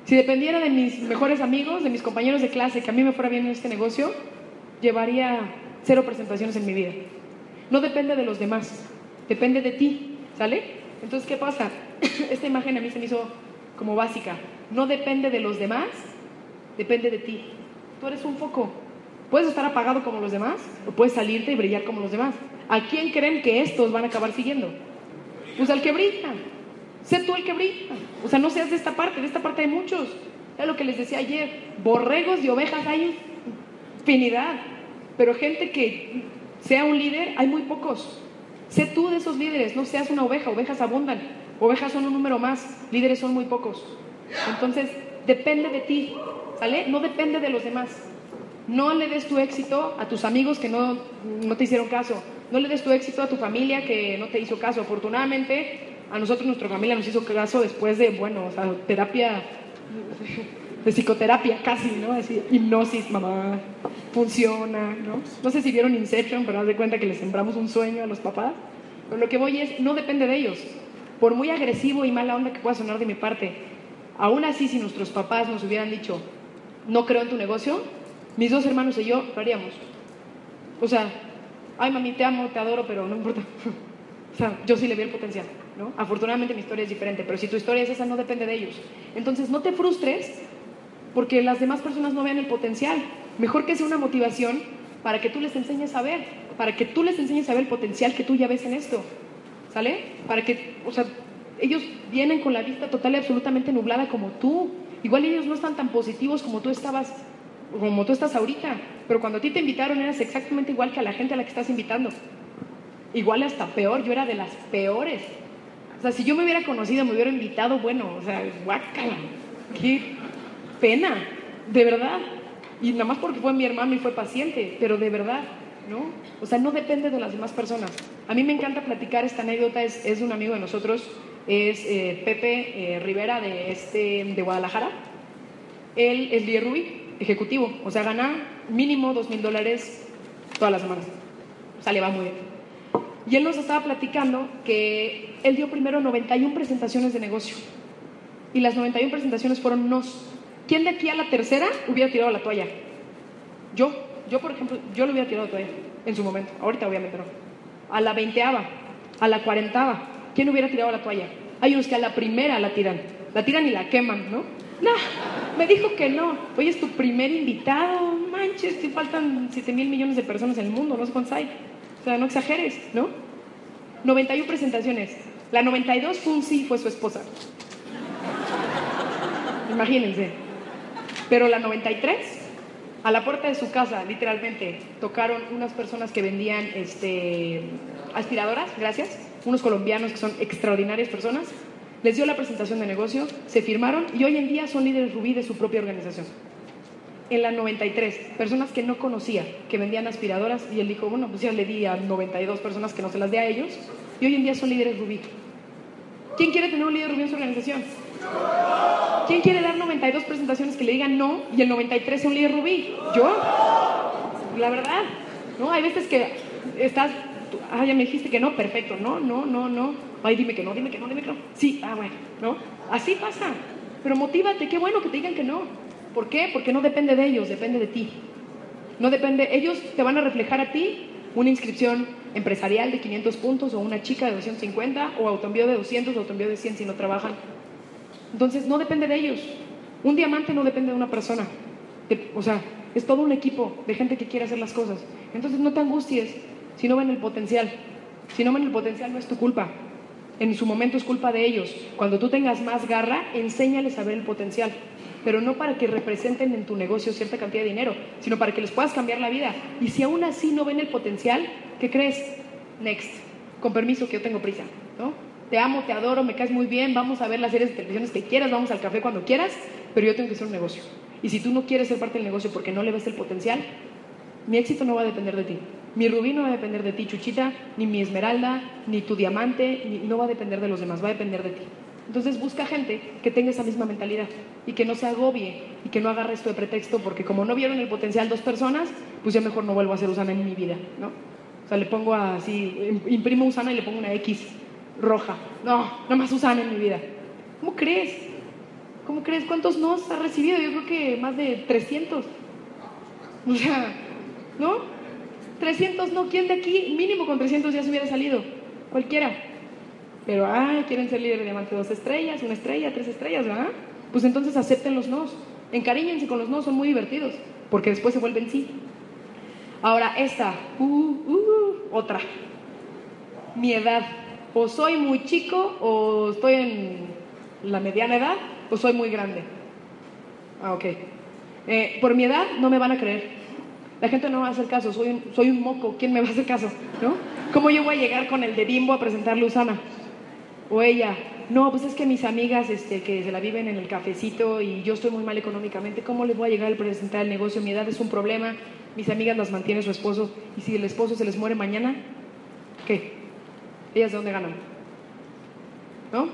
Si dependiera de mis mejores amigos, de mis compañeros de clase, que a mí me fuera bien en este negocio, llevaría cero presentaciones en mi vida. No depende de los demás, depende de ti, ¿sale? Entonces, ¿qué pasa? Esta imagen a mí se me hizo como básica. No depende de los demás, depende de ti. Tú eres un foco. Puedes estar apagado como los demás o puedes salirte y brillar como los demás. ¿A quién creen que estos van a acabar siguiendo? Pues al que brilla. Sé tú el que brilla. O sea, no seas de esta parte, de esta parte hay muchos. Es lo que les decía ayer. Borregos y ovejas hay infinidad. Pero gente que sea un líder, hay muy pocos. Sé tú de esos líderes, no seas una oveja. Ovejas abundan. Ovejas son un número más. Líderes son muy pocos. Entonces, depende de ti. ¿Sale? No depende de los demás. No le des tu éxito a tus amigos que no, no te hicieron caso. No le des tu éxito a tu familia que no te hizo caso. Afortunadamente, A nosotros, nuestra familia nos hizo caso después de, bueno, o sea, terapia, de psicoterapia casi, ¿no? Así, hipnosis, mamá, funciona, ¿no? No sé si vieron Inception, pero haz de cuenta que les sembramos un sueño a los papás. Pero lo que voy es, no depende de ellos. Por muy agresivo y mala onda que pueda sonar de mi parte, aún así, si nuestros papás nos hubieran dicho, no creo en tu negocio, mis dos hermanos y yo lo haríamos. O sea, ay mami, te amo, te adoro, pero no importa. o sea, yo sí le vi el potencial, ¿no? Afortunadamente mi historia es diferente, pero si tu historia es esa, no depende de ellos. Entonces, no te frustres porque las demás personas no vean el potencial. Mejor que sea una motivación para que tú les enseñes a ver, para que tú les enseñes a ver el potencial que tú ya ves en esto. ¿Sale? Para que, o sea, ellos vienen con la vista total y absolutamente nublada como tú. Igual ellos no están tan positivos como tú estabas como tú estás ahorita, pero cuando a ti te invitaron eras exactamente igual que a la gente a la que estás invitando. Igual hasta peor, yo era de las peores. O sea, si yo me hubiera conocido, me hubiera invitado, bueno, o sea, guácala, qué pena, de verdad. Y nada más porque fue mi hermano y fue paciente, pero de verdad, ¿no? O sea, no depende de las demás personas. A mí me encanta platicar esta anécdota, es, es un amigo de nosotros, es eh, Pepe eh, Rivera de, este, de Guadalajara. Él es líder Rubí, ejecutivo, o sea, gana mínimo dos mil dólares todas las semanas. O le va muy bien. Y él nos estaba platicando que él dio primero 91 presentaciones de negocio. Y las 91 presentaciones fueron nos. ¿Quién de aquí a la tercera hubiera tirado la toalla? Yo, yo por ejemplo, yo lo hubiera tirado la toalla en su momento. Ahorita obviamente no. A la veinteava, a la cuarentava, ¿quién hubiera tirado la toalla? Hay unos que a la primera la tiran. La tiran y la queman, ¿no? No, me dijo que no. Oye, es tu primer invitado. Manches, te faltan 7 mil millones de personas en el mundo, no sé cuántos hay. O sea, no exageres, ¿no? 91 presentaciones. La 92 fue un sí, fue su esposa. Imagínense. Pero la 93, a la puerta de su casa, literalmente, tocaron unas personas que vendían este, aspiradoras, gracias, unos colombianos que son extraordinarias personas, les dio la presentación de negocio, se firmaron y hoy en día son líderes rubí de su propia organización. En la 93, personas que no conocía, que vendían aspiradoras, y él dijo, bueno, pues ya le di a 92 personas que no se las dé a ellos, y hoy en día son líderes rubí. ¿Quién quiere tener un líder rubí en su organización? ¿Quién quiere dar 92 presentaciones que le digan no y el 93 sea un líder rubí? ¿Yo? La verdad, ¿no? Hay veces que estás, ah, ya me dijiste que no, perfecto, no, no, no, no Ay, dime que no, dime que no, dime que no. Sí, ah, bueno, ¿no? Así pasa. Pero motívate, qué bueno que te digan que no. ¿Por qué? Porque no depende de ellos, depende de ti. No depende, ellos te van a reflejar a ti una inscripción empresarial de 500 puntos o una chica de 250 o autoenvío de 200 o autoenvío de 100 si no trabajan. Entonces, no depende de ellos. Un diamante no depende de una persona. o sea, es todo un equipo de gente que quiere hacer las cosas. Entonces, no te angusties si no ven el potencial. Si no ven el potencial, no es tu culpa. En su momento es culpa de ellos. Cuando tú tengas más garra, enséñales a ver el potencial. Pero no para que representen en tu negocio cierta cantidad de dinero, sino para que les puedas cambiar la vida. Y si aún así no ven el potencial, ¿qué crees? Next. Con permiso, que yo tengo prisa. ¿no? Te amo, te adoro, me caes muy bien, vamos a ver las series de televisión que quieras, vamos al café cuando quieras, pero yo tengo que hacer un negocio. Y si tú no quieres ser parte del negocio porque no le ves el potencial, mi éxito no va a depender de ti. Mi rubí no va a depender de ti, Chuchita, ni mi esmeralda, ni tu diamante, no va a depender de los demás, va a depender de ti. Entonces busca gente que tenga esa misma mentalidad y que no se agobie y que no agarre esto de pretexto porque como no vieron el potencial dos personas, pues ya mejor no vuelvo a ser Usana en mi vida, ¿no? O sea, le pongo así, imprimo Usana y le pongo una X roja. No, no más Usana en mi vida. ¿Cómo crees? ¿Cómo crees? ¿Cuántos nos ha recibido? Yo creo que más de 300. O sea, ¿no? 300 no, ¿quién de aquí mínimo con 300 ya se hubiera salido? Cualquiera. Pero, ay, quieren ser líder de diamante, dos estrellas, una estrella, tres estrellas, ¿verdad? Pues entonces acepten los nos. Encariñense con los nos, son muy divertidos, porque después se vuelven sí. Ahora, esta, uh, uh, otra. Mi edad. O soy muy chico, o estoy en la mediana edad, o soy muy grande. Ah, ok. Eh, por mi edad no me van a creer. La gente no me va a hacer caso, soy un, soy un moco, ¿quién me va a hacer caso? ¿No? ¿Cómo yo voy a llegar con el de Bimbo a presentarle a Usana? O ella, no, pues es que mis amigas este, que se la viven en el cafecito y yo estoy muy mal económicamente, ¿cómo les voy a llegar a presentar el negocio? Mi edad es un problema, mis amigas las mantiene su esposo y si el esposo se les muere mañana, ¿qué? ¿Ellas de dónde ganan? ¿no?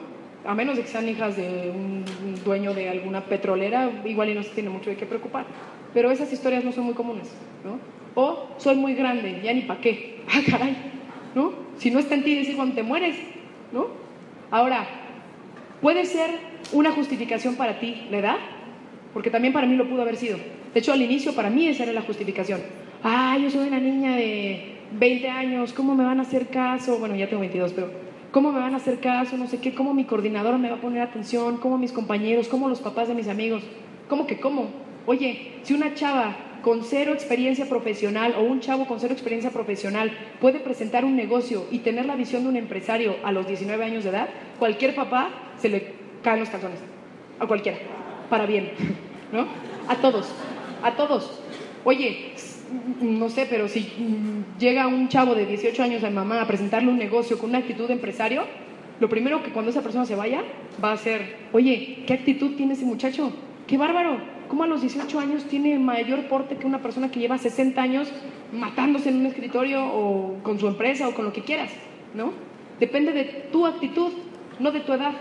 A menos de que sean hijas de un dueño de alguna petrolera, igual y no se tiene mucho de qué preocupar. Pero esas historias no son muy comunes, ¿no? O soy muy grande, ya ni para qué. Ah, caray, ¿no? Si no está en ti decir cuando te mueres, ¿no? Ahora, ¿puede ser una justificación para ti la edad? Porque también para mí lo pudo haber sido. De hecho, al inicio para mí esa era la justificación. Ah, yo soy una niña de 20 años, ¿cómo me van a hacer caso? Bueno, ya tengo 22, pero ¿cómo me van a hacer caso? No sé qué, ¿cómo mi coordinador me va a poner atención? ¿Cómo mis compañeros? ¿Cómo los papás de mis amigos? ¿Cómo que cómo? Oye, si una chava con cero experiencia profesional o un chavo con cero experiencia profesional puede presentar un negocio y tener la visión de un empresario a los 19 años de edad, cualquier papá se le caen los calzones. A cualquiera. Para bien. ¿No? A todos. A todos. Oye, no sé, pero si llega un chavo de 18 años a mamá a presentarle un negocio con una actitud de empresario, lo primero que cuando esa persona se vaya va a ser, oye, ¿qué actitud tiene ese muchacho? ¡Qué bárbaro! ¿Cómo a los 18 años tiene mayor porte que una persona que lleva 60 años matándose en un escritorio o con su empresa o con lo que quieras? ¿No? Depende de tu actitud, no de tu edad.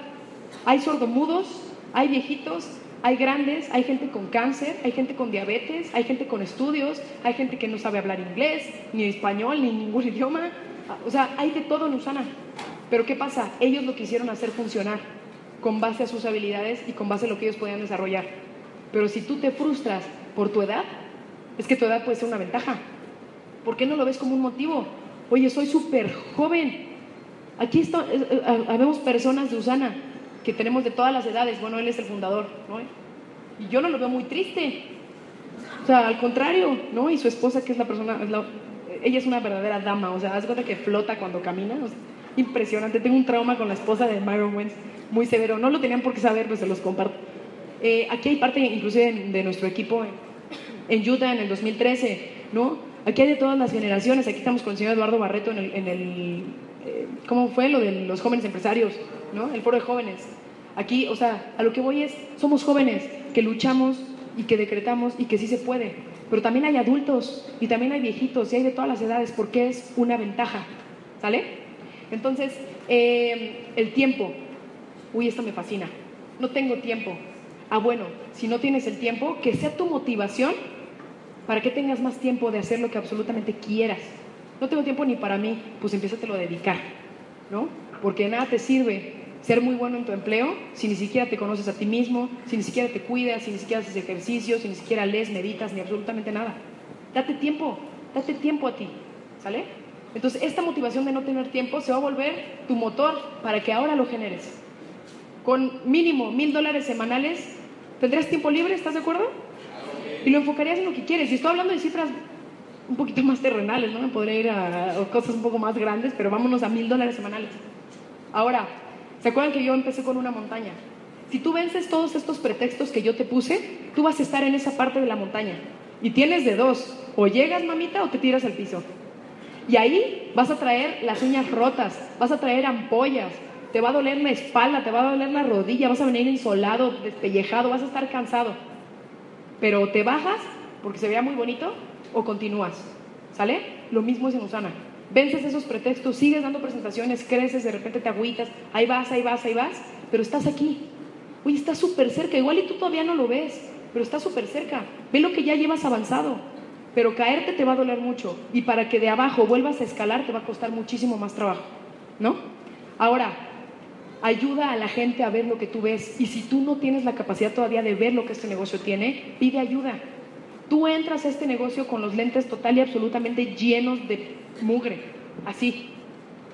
Hay sordomudos, hay viejitos, hay grandes, hay gente con cáncer, hay gente con diabetes, hay gente con estudios, hay gente que no sabe hablar inglés, ni español, ni ningún idioma. O sea, hay de todo en Usana. Pero ¿qué pasa? Ellos lo quisieron hacer funcionar con base a sus habilidades y con base a lo que ellos podían desarrollar. Pero si tú te frustras por tu edad, es que tu edad puede ser una ventaja. ¿Por qué no lo ves como un motivo? Oye, soy súper joven. Aquí está, eh, eh, habemos personas de Usana que tenemos de todas las edades. Bueno, él es el fundador, ¿no? Y yo no lo veo muy triste. O sea, al contrario, ¿no? Y su esposa, que es la persona, ella es una verdadera dama, o sea, haz cuenta que flota cuando camina. impresionante. Tengo un trauma con la esposa de Myron Wentz muy severo. No lo tenían por qué saber, pues se los comparto. Eh, aquí hay parte inclusive de, nuestro equipo en, Utah en el 2013, ¿no? Aquí hay de todas las generaciones. Aquí estamos con el señor Eduardo Barreto en el, eh, ¿cómo fue lo de los jóvenes empresarios? ¿no? El foro de jóvenes. Aquí, o sea, a lo que voy es, somos jóvenes que luchamos y que decretamos y que sí se puede. Pero también hay adultos y también hay viejitos y hay de todas las edades porque es una ventaja. ¿Sale? Entonces, eh, el tiempo. Uy, esto me fascina. No tengo tiempo. Ah, bueno, si no tienes el tiempo, que sea tu motivación para que tengas más tiempo de hacer lo que absolutamente quieras. No tengo tiempo ni para mí, pues empiézatelo a dedicar, ¿no? Porque nada te sirve ser muy bueno en tu empleo si ni siquiera te conoces a ti mismo, si ni siquiera te cuidas, si ni siquiera haces ejercicio, si ni siquiera lees, meditas, ni absolutamente nada. Date tiempo, date tiempo a ti, ¿sale? Entonces, esta motivación de no tener tiempo se va a volver tu motor para que ahora lo generes. Con mínimo mil dólares semanales, ¿tendrías tiempo libre? ¿Estás de acuerdo? Y lo enfocarías en lo que quieres. Y estoy hablando de cifras un poquito más terrenales, ¿no? Me podría ir a, cosas un poco más grandes, pero vámonos a mil dólares semanales. Ahora, ¿Se acuerdan que yo empecé con una montaña? Si tú vences todos estos pretextos que yo te puse, tú vas a estar en esa parte de la montaña. Y tienes de dos, o llegas mamita o te tiras al piso. Y ahí vas a traer las uñas rotas, vas a traer ampollas, te va a doler la espalda, te va a doler la rodilla, vas a venir insolado, despellejado, vas a estar cansado. Pero te bajas porque se vea muy bonito o continúas. ¿Sale? Lo mismo es en Usana vences esos pretextos, sigues dando presentaciones, creces, de repente te agüitas, ahí vas, ahí vas, ahí vas, pero estás aquí. Oye, estás súper cerca, igual y tú todavía no lo ves, pero estás súper cerca. Ve lo que ya llevas avanzado, pero caerte te va a doler mucho y para que de abajo vuelvas a escalar te va a costar muchísimo más trabajo, ¿no? Ahora, ayuda a la gente a ver lo que tú ves y si tú no tienes la capacidad todavía de ver lo que este negocio tiene, pide ayuda. Tú entras a este negocio con los lentes total y absolutamente llenos de mugre, así.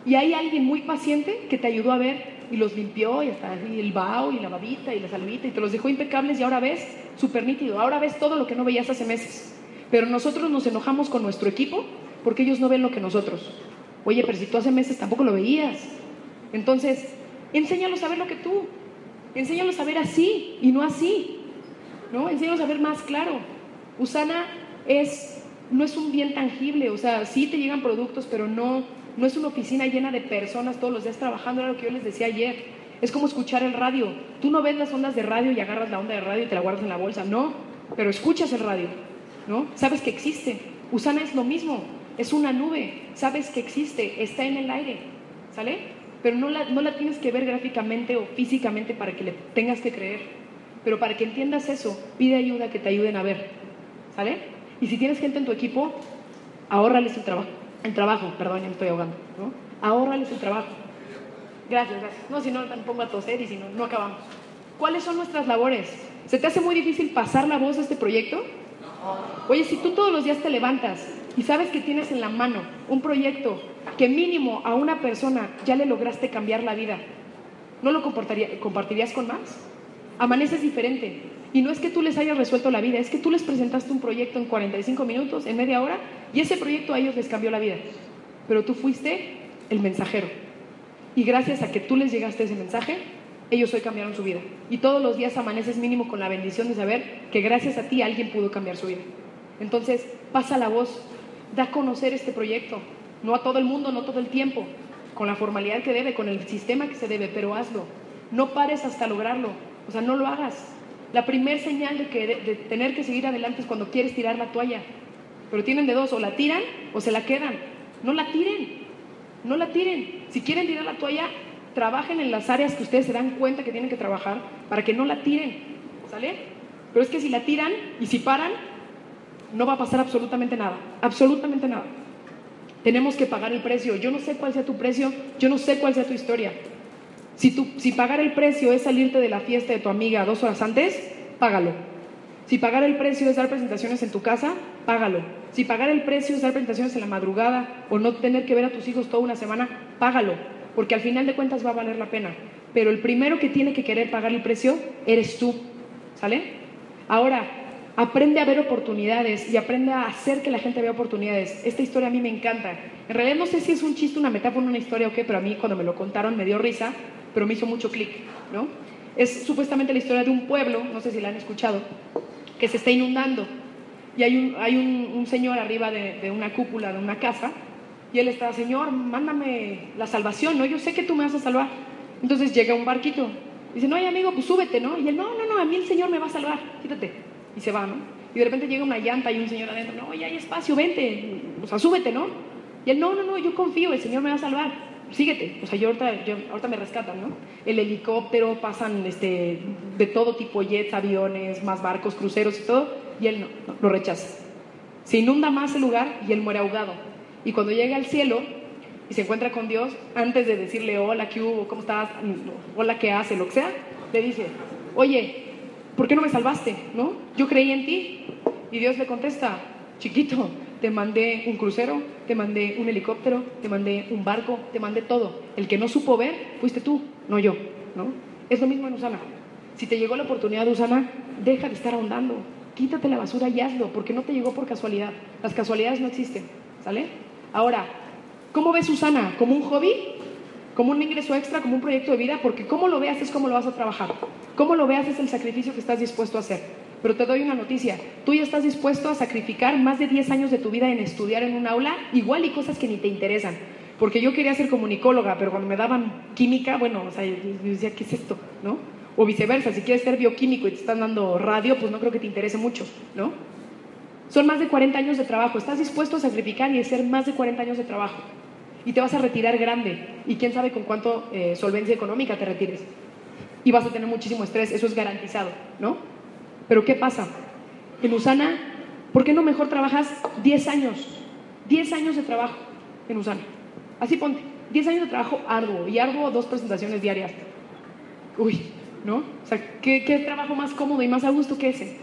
Y hay alguien muy paciente que te ayudó a ver y los limpió y hasta el bao y la babita y la salvita y te los dejó impecables y ahora ves súper nítido, ahora ves todo lo que no veías hace meses. Pero nosotros nos enojamos con nuestro equipo porque ellos no ven lo que nosotros. Oye, pero si tú hace meses tampoco lo veías. Entonces, enséñalos a ver lo que tú. Enséñalos a ver así y no así. ¿No? Enséñalos a ver más claro. Usana es, no es un bien tangible, o sea, sí te llegan productos, pero no, no es una oficina llena de personas todos los días trabajando, era lo que yo les decía ayer. Es como escuchar el radio. Tú no ves las ondas de radio y agarras la onda de radio y te la guardas en la bolsa, no, pero escuchas el radio, ¿no? Sabes que existe. Usana es lo mismo, es una nube, sabes que existe, está en el aire, ¿sale? Pero no la, no la tienes que ver gráficamente o físicamente para que le tengas que creer. Pero para que entiendas eso, pide ayuda que te ayuden a ver. ¿Sale? Y si tienes gente en tu equipo, ahórrales el trabajo. El trabajo, perdón, ya me estoy ahogando. ¿no? Ahórrales el trabajo. Gracias, gracias. No, si no, me pongo a toser y si no, no acabamos. ¿Cuáles son nuestras labores? ¿Se te hace muy difícil pasar la voz de este proyecto? Oye, si tú todos los días te levantas y sabes que tienes en la mano un proyecto que mínimo a una persona ya le lograste cambiar la vida, ¿no lo compartirías con más? Amaneces diferente. Y no es que tú les hayas resuelto la vida, es que tú les presentaste un proyecto en 45 minutos, en media hora, y ese proyecto a ellos les cambió la vida. Pero tú fuiste el mensajero. Y gracias a que tú les llegaste ese mensaje, ellos hoy cambiaron su vida. Y todos los días amaneces mínimo con la bendición de saber que gracias a ti alguien pudo cambiar su vida. Entonces, pasa la voz, da a conocer este proyecto. No a todo el mundo, no todo el tiempo, con la formalidad que debe, con el sistema que se debe, pero hazlo. No pares hasta lograrlo. O sea, no lo hagas. La primer señal de, que, de tener que seguir adelante es cuando quieres tirar la toalla. Pero tienen de dos, o la tiran o se la quedan. No la tiren, no la tiren. Si quieren tirar la toalla, trabajen en las áreas que ustedes se dan cuenta que tienen que trabajar para que no la tiren, ¿sale? Pero es que si la tiran y si paran, no va a pasar absolutamente nada, absolutamente nada. Tenemos que pagar el precio. Yo no sé cuál sea tu precio, yo no sé cuál sea tu historia. Si, tu, si pagar el precio es salirte de la fiesta de tu amiga dos horas antes, págalo. Si pagar el precio es dar presentaciones en tu casa, págalo. Si pagar el precio es dar presentaciones en la madrugada o no tener que ver a tus hijos toda una semana, págalo porque al final de cuentas va a valer la pena. Pero el primero que tiene que querer pagar el precio eres tú, ¿sale? Ahora, aprende a ver oportunidades y aprende a hacer que la gente vea oportunidades. Esta historia a mí me encanta. En realidad no sé si es un chiste, una metáfora, una historia o qué, pero a mí cuando me lo contaron me dio risa, pero me hizo mucho clic, ¿no? Es supuestamente la historia de un pueblo, no sé si la han escuchado, que se está inundando. Y hay un, hay un, señor arriba de, de una cúpula de una casa y él está, Señor, mándame la salvación, ¿no? Yo sé que tú me vas a salvar. Entonces llega un barquito. Dice, no, amigo, pues súbete, ¿no? Y él, no, no, no, a mí el Señor me va a salvar, quítate. Y se va, ¿no? Y de repente llega una llanta y un señor adentro, no, ya hay espacio, vente, o sea, súbete, ¿no? Y él, no, no, no, yo confío, el Señor me va a salvar, síguete. O sea, yo ahorita, yo, ahorita me rescatan, ¿no? El helicóptero, pasan este, de todo tipo, jets, aviones, más barcos, cruceros y todo, y él no, no lo rechaza. Se inunda más el lugar y él muere ahogado. Y cuando llega al cielo y se encuentra con Dios, antes de decirle, hola, ¿qué hubo? ¿Cómo estás? Hola, ¿qué hace? Lo que sea, le dice, oye, ¿por qué no me salvaste? ¿No? Yo creí en ti. Y Dios le contesta, chiquito, te mandé un crucero, te mandé un helicóptero, te mandé un barco, te mandé todo. El que no supo ver fuiste tú, no yo. ¿no? Es lo mismo en Usana. Si te llegó la oportunidad de Usana, deja de estar ahondando. Quítate la basura y hazlo, porque no te llegó por casualidad. Las casualidades no existen. ¿Sale? Ahora, ¿cómo ves Susana? ¿Como un hobby? ¿Como un ingreso extra? ¿Como un proyecto de vida? Porque cómo lo veas es cómo lo vas a trabajar. Cómo lo veas es el sacrificio que estás dispuesto a hacer. Pero te doy una noticia. Tú ya estás dispuesto a sacrificar más de 10 años de tu vida en estudiar en un aula, igual y cosas que ni te interesan. Porque yo quería ser comunicóloga, pero cuando me daban química, bueno, o sea, yo decía, ¿qué es esto? ¿No? O viceversa, si quieres ser bioquímico y te están dando radio, pues no creo que te interese mucho, ¿no? Son más de 40 años de trabajo. Estás dispuesto a sacrificar y hacer más de 40 años de trabajo. Y te vas a retirar grande. Y quién sabe con cuánto eh, solvencia económica te retires. Y vas a tener muchísimo estrés. Eso es garantizado, ¿no? Pero ¿qué pasa? En Usana, ¿por qué no mejor trabajas 10 años? 10 años de trabajo en Usana. Así ponte. 10 años de trabajo arduo. Y arduo dos presentaciones diarias. Uy, ¿no? O sea, ¿qué, qué trabajo más cómodo y más a gusto que ese?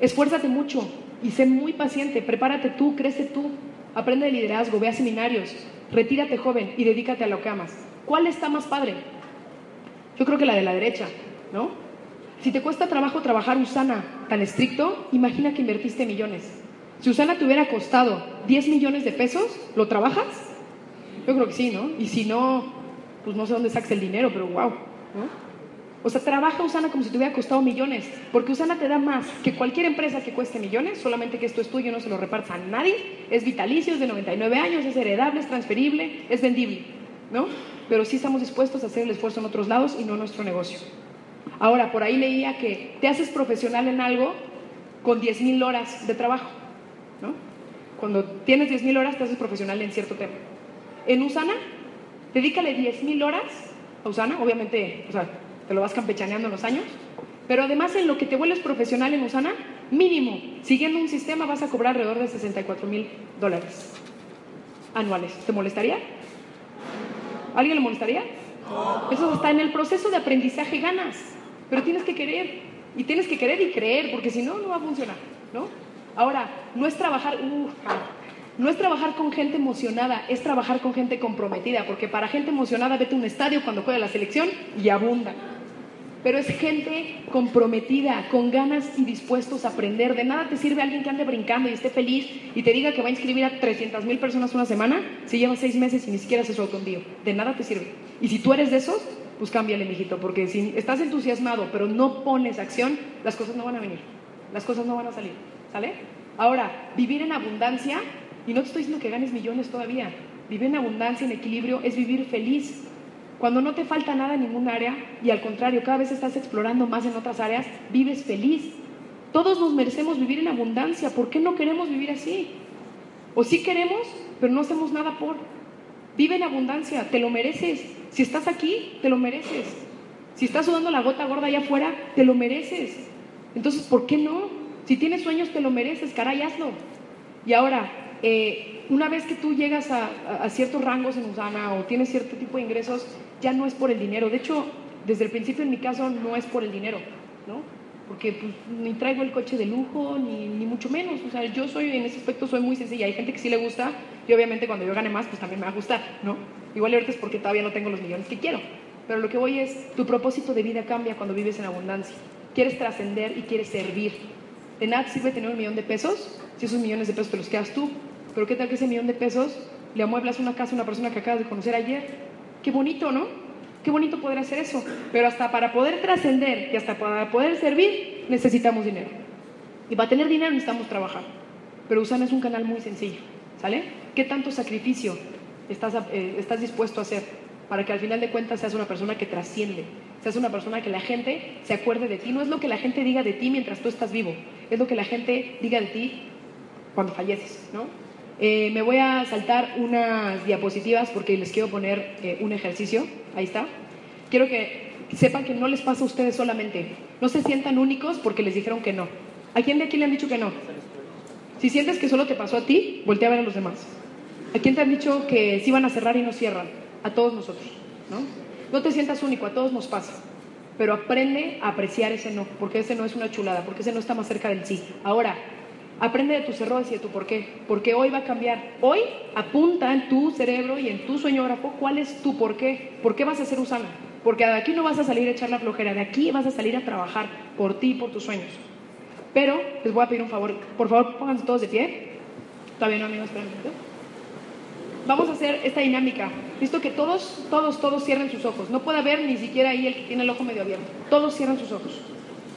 Esfuérzate mucho y sé muy paciente, prepárate tú, crece tú, aprende de liderazgo, ve a seminarios, retírate joven y dedícate a lo que amas. ¿Cuál está más padre? Yo creo que la de la derecha, ¿no? Si te cuesta trabajo trabajar Usana tan estricto, imagina que invertiste millones. Si Usana te hubiera costado 10 millones de pesos, ¿lo trabajas? Yo creo que sí, ¿no? Y si no, pues no sé dónde sacas el dinero, pero wow, ¿no? O sea, trabaja Usana como si te hubiera costado millones, porque Usana te da más que cualquier empresa que cueste millones, solamente que esto es tuyo, no se lo repartas a nadie, es vitalicio, es de 99 años, es heredable, es transferible, es vendible, ¿no? Pero sí estamos dispuestos a hacer el esfuerzo en otros lados y no en nuestro negocio. Ahora, por ahí leía que te haces profesional en algo con 10.000 horas de trabajo, ¿no? Cuando tienes 10.000 horas te haces profesional en cierto tema. En Usana Dedícale 10.000 horas a Usana, obviamente, o sea, te lo vas campechaneando en los años, pero además en lo que te vuelves profesional en Usana, mínimo, siguiendo un sistema vas a cobrar alrededor de 64 mil dólares anuales. ¿Te molestaría? ¿Alguien le molestaría? Eso está en el proceso de aprendizaje ganas, pero tienes que querer, y tienes que querer y creer, porque si no, no va a funcionar, ¿no? Ahora, no es trabajar, uh, no es trabajar con gente emocionada, es trabajar con gente comprometida, porque para gente emocionada vete a un estadio cuando juega la selección y abunda. Pero es gente comprometida, con ganas y dispuestos a aprender. De nada te sirve alguien que ande brincando y esté feliz y te diga que va a inscribir a 300 mil personas una semana si lleva seis meses y ni siquiera hace su autoenvío. De nada te sirve. Y si tú eres de esos, pues cámbiale, mijito, porque si estás entusiasmado pero no pones acción, las cosas no van a venir. Las cosas no van a salir. ¿Sale? Ahora, vivir en abundancia y no te estoy diciendo que ganes millones todavía. Vivir en abundancia, en equilibrio, es vivir feliz. Cuando no te falta nada en ningún área y al contrario, cada vez estás explorando más en otras áreas, vives feliz. Todos nos merecemos vivir en abundancia. ¿Por qué no queremos vivir así? O sí queremos, pero no hacemos nada por. Vive en abundancia, te lo mereces. Si estás aquí, te lo mereces. Si estás sudando la gota gorda allá afuera, te lo mereces. Entonces, ¿por qué no? Si tienes sueños, te lo mereces, caray, hazlo. Y ahora, eh, una vez que tú llegas a, ciertos rangos en Usana o tienes cierto tipo de ingresos, ya no es por el dinero. De hecho, desde el principio en mi caso no es por el dinero, ¿no? Porque pues, ni traigo el coche de lujo, ni, mucho menos. O sea, yo soy, en ese aspecto soy muy sencilla. Hay gente que sí le gusta y obviamente cuando yo gane más, pues también me va a gustar, ¿no? Igual ahorita es porque todavía no tengo los millones que quiero. Pero lo que voy es, tu propósito de vida cambia cuando vives en abundancia. Quieres trascender y quieres servir. De nada sirve tener un millón de pesos si esos millones de pesos te los quedas tú. Pero qué tal que ese millón de pesos le amueblas una casa a una persona que acabas de conocer ayer. Qué bonito, ¿no? Qué bonito poder hacer eso. Pero hasta para poder trascender y hasta para poder servir necesitamos dinero. Y para tener dinero necesitamos trabajar. Pero Usana es un canal muy sencillo, ¿sale? ¿Qué tanto sacrificio estás, eh, estás dispuesto a hacer para que al final de cuentas seas una persona que trasciende, seas una persona que la gente se acuerde de ti. No es lo que la gente diga de ti mientras tú estás vivo, es lo que la gente diga de ti cuando falleces, ¿no? Eh, me voy a saltar unas diapositivas porque les quiero poner eh, un ejercicio. Ahí está. Quiero que sepan que no les pasa a ustedes solamente. No se sientan únicos porque les dijeron que no. ¿A quién de aquí le han dicho que no? Si sientes que solo te pasó a ti, voltea a ver a los demás. ¿A quién te han dicho que sí van a cerrar y no cierran? A todos nosotros, ¿no? No te sientas único, a todos nos pasa. Pero aprende a apreciar ese no, porque ese no es una chulada, porque ese no está más cerca del sí. Ahora, aprende de tus errores y de tu por qué, porque hoy va a cambiar. Hoy apunta en tu cerebro y en tu sueñógrafo cuál es tu por qué, por qué vas a ser usana. Porque de aquí no vas a salir a echar la flojera, de aquí vas a salir a trabajar por ti y por tus sueños. Pero les voy a pedir un favor, por favor pónganse todos de pie. Todavía no, amigos, esperen Vamos a hacer esta dinámica. Visto que todos, todos, todos cierren sus ojos. No puede haber ni siquiera ahí el que tiene el ojo medio abierto. Todos cierran sus ojos.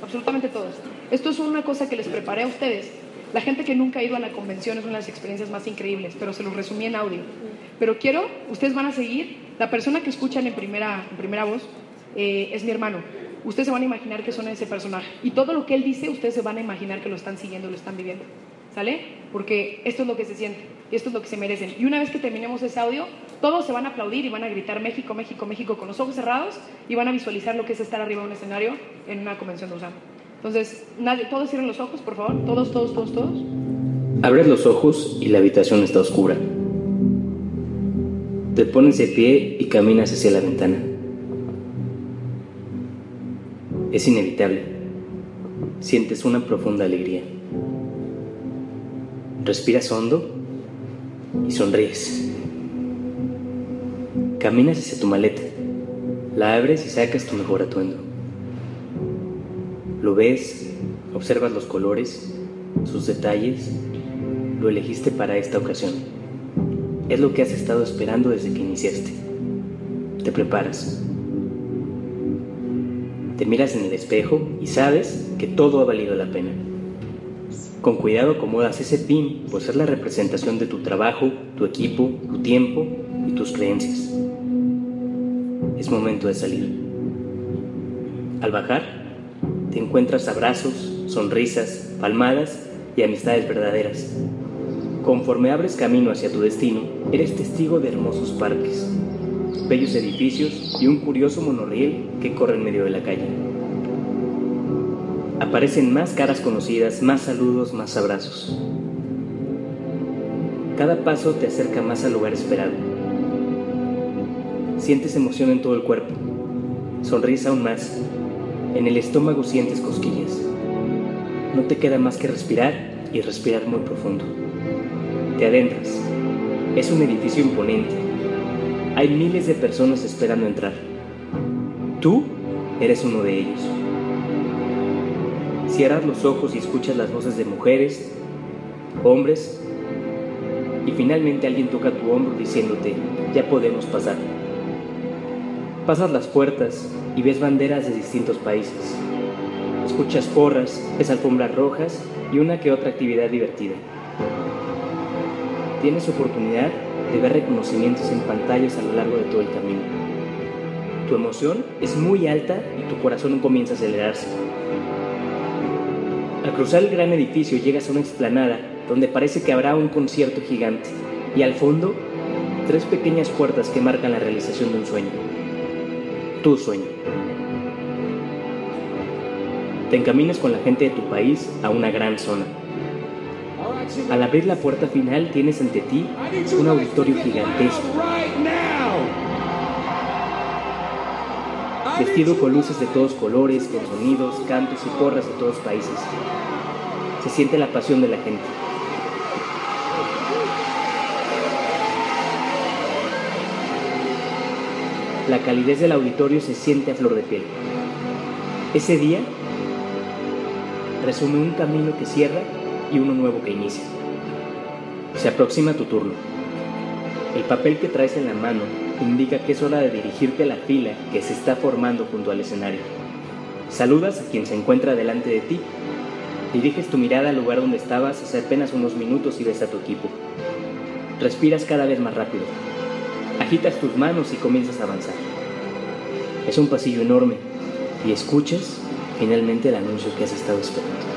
Absolutamente todos. Esto es una cosa que les preparé a ustedes. La gente que nunca ha ido a la convención es una de las experiencias más increíbles, pero se los resumí en audio. Pero quiero, ustedes van a seguir, la persona que escuchan en primera, en primera voz eh, es mi hermano. Ustedes se van a imaginar que son ese personaje. Y todo lo que él dice, ustedes se van a imaginar que lo están siguiendo, lo están viviendo. ¿Sale? Porque esto es lo que se siente y esto es lo que se merecen. Y una vez que terminemos ese audio, todos se van a aplaudir y van a gritar México, México, México con los ojos cerrados y van a visualizar lo que es estar arriba de un escenario en una convención de USAM. Entonces, nadie, todos cierren los ojos, por favor. Todos, todos, todos, todos. Abres los ojos y la habitación está oscura. Te pones de pie y caminas hacia la ventana. Es inevitable. Sientes una profunda alegría. Respiras hondo y sonríes. Caminas hacia tu maleta. La abres y sacas tu mejor atuendo. Lo ves, observas los colores, sus detalles. Lo elegiste para esta ocasión. Es lo que has estado esperando desde que iniciaste. Te preparas. Te miras en el espejo y sabes que todo ha valido la pena. Con cuidado acomodas ese pin, pues es la representación de tu trabajo, tu equipo, tu tiempo y tus creencias. Es momento de salir. Al bajar, te encuentras abrazos, sonrisas, palmadas y amistades verdaderas. Conforme abres camino hacia tu destino, eres testigo de hermosos parques, bellos edificios y un curioso monorriel que corre en medio de la calle. Aparecen más caras conocidas, más saludos, más abrazos. Cada paso te acerca más al lugar esperado. Sientes emoción en todo el cuerpo. Sonríes aún más. En el estómago sientes cosquillas. No te queda más que respirar y respirar muy profundo. Te adentras. Es un edificio imponente. Hay miles de personas esperando entrar. Tú eres uno de ellos. Cierras los ojos y escuchas las voces de mujeres, hombres, y finalmente alguien toca tu hombro diciéndote, ya podemos pasar. Pasas las puertas y ves banderas de distintos países. Escuchas porras, ves alfombras rojas y una que otra actividad divertida. Tienes oportunidad de ver reconocimientos en pantallas a lo largo de todo el camino. Tu emoción es muy alta y tu corazón comienza a acelerarse. Al cruzar el gran edificio llegas a una explanada donde parece que habrá un concierto gigante y al fondo tres pequeñas puertas que marcan la realización de un sueño. Tu sueño. Te encaminas con la gente de tu país a una gran zona. Al abrir la puerta final tienes ante ti un auditorio gigantesco, vestido con luces de todos colores, con sonidos, cantos y porras de todos países. Se siente la pasión de la gente. La calidez del auditorio se siente a flor de piel. Ese día resume un camino que cierra y uno nuevo que inicia. Se aproxima tu turno. El papel que traes en la mano indica que es hora de dirigirte a la fila que se está formando junto al escenario. Saludas a quien se encuentra delante de ti. Diriges tu mirada al lugar donde estabas hace apenas unos minutos y ves a tu equipo. Respiras cada vez más rápido. Agitas tus manos y comienzas a avanzar. Es un pasillo enorme y escuchas finalmente el anuncio que has estado esperando.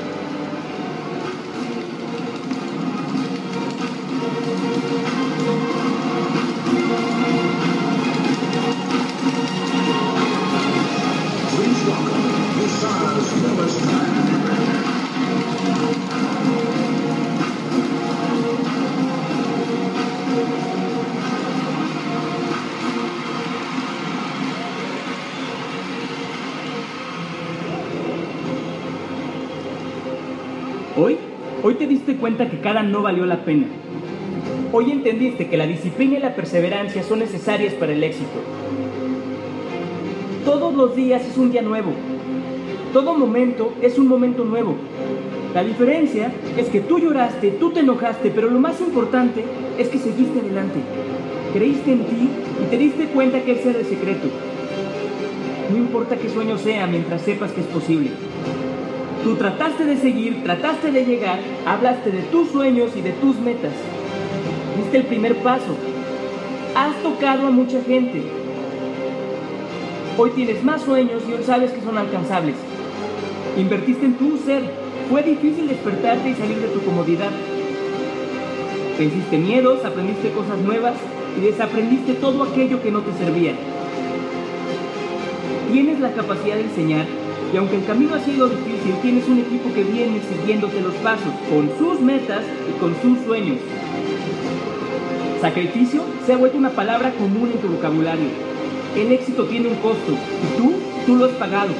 No valió la pena. Hoy entendiste que la disciplina y la perseverancia son necesarias para el éxito. Todos los días es un día nuevo. Todo momento es un momento nuevo. La diferencia es que tú lloraste, tú te enojaste, pero lo más importante es que seguiste adelante. Creíste en ti y te diste cuenta que ese era el secreto. No importa qué sueño sea mientras sepas que es posible. Tú trataste de seguir, trataste de llegar, hablaste de tus sueños y de tus metas. Diste el primer paso. Has tocado a mucha gente. Hoy tienes más sueños y hoy sabes que son alcanzables. Invertiste en tu ser. Fue difícil despertarte y salir de tu comodidad. Venciste miedos, aprendiste cosas nuevas y desaprendiste todo aquello que no te servía. Tienes la capacidad de enseñar y aunque el camino ha sido difícil, tienes un equipo que viene siguiéndote los pasos, con sus metas y con sus sueños. Sacrificio se ha vuelto una palabra común en tu vocabulario. El éxito tiene un costo y tú, tú lo has pagado.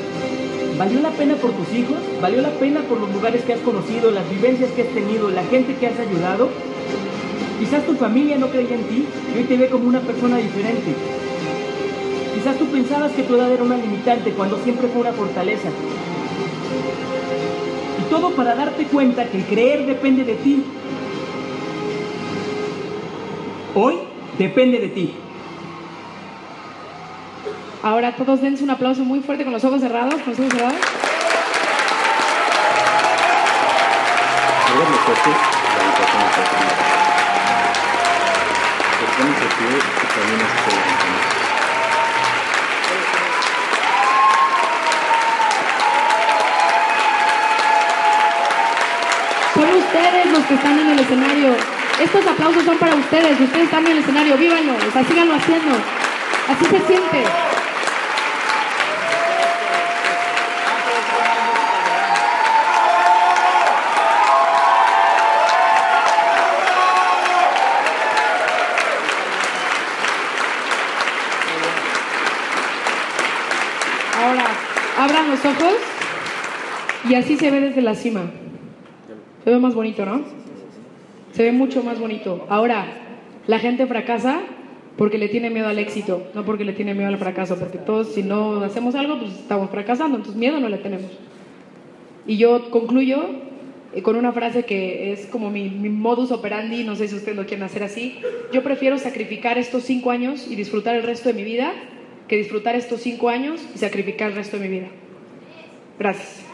¿Valió la pena por tus hijos? ¿Valió la pena por los lugares que has conocido, las vivencias que has tenido, la gente que has ayudado? Quizás tu familia no creía en ti y hoy te ve como una persona diferente. Quizás tú pensabas que tu edad era una limitante cuando siempre fue una fortaleza. Y todo para darte cuenta que el creer depende de ti. Hoy depende de ti. Ahora todos dense un aplauso muy fuerte con los ojos cerrados, con los ojos cerrados. Que están en el escenario. Estos aplausos son para ustedes. Ustedes están en el escenario. Vívanlo. O sea, síganlo haciendo. Así se siente. Ahora, abran los ojos y así se ve desde la cima. Se ve más bonito, ¿no? Se ve mucho más bonito. Ahora, la gente fracasa porque le tiene miedo al éxito, no porque le tiene miedo al fracaso, porque todos si no hacemos algo, pues estamos fracasando, entonces miedo no le tenemos. Y yo concluyo eh, con una frase que es como mi, mi modus operandi, no sé si ustedes lo quieren hacer así. Yo prefiero sacrificar estos cinco años y disfrutar el resto de mi vida que disfrutar estos cinco años y sacrificar el resto de mi vida. Gracias.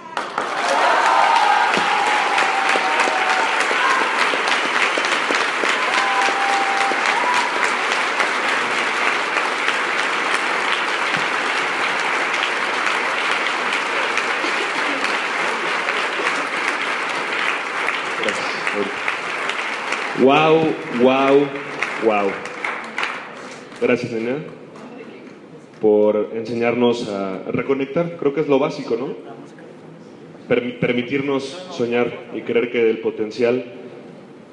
Wow, wow, wow. Gracias, nena, por enseñarnos a reconectar. Creo que es lo básico, ¿no? Per- permitirnos soñar y creer que el potencial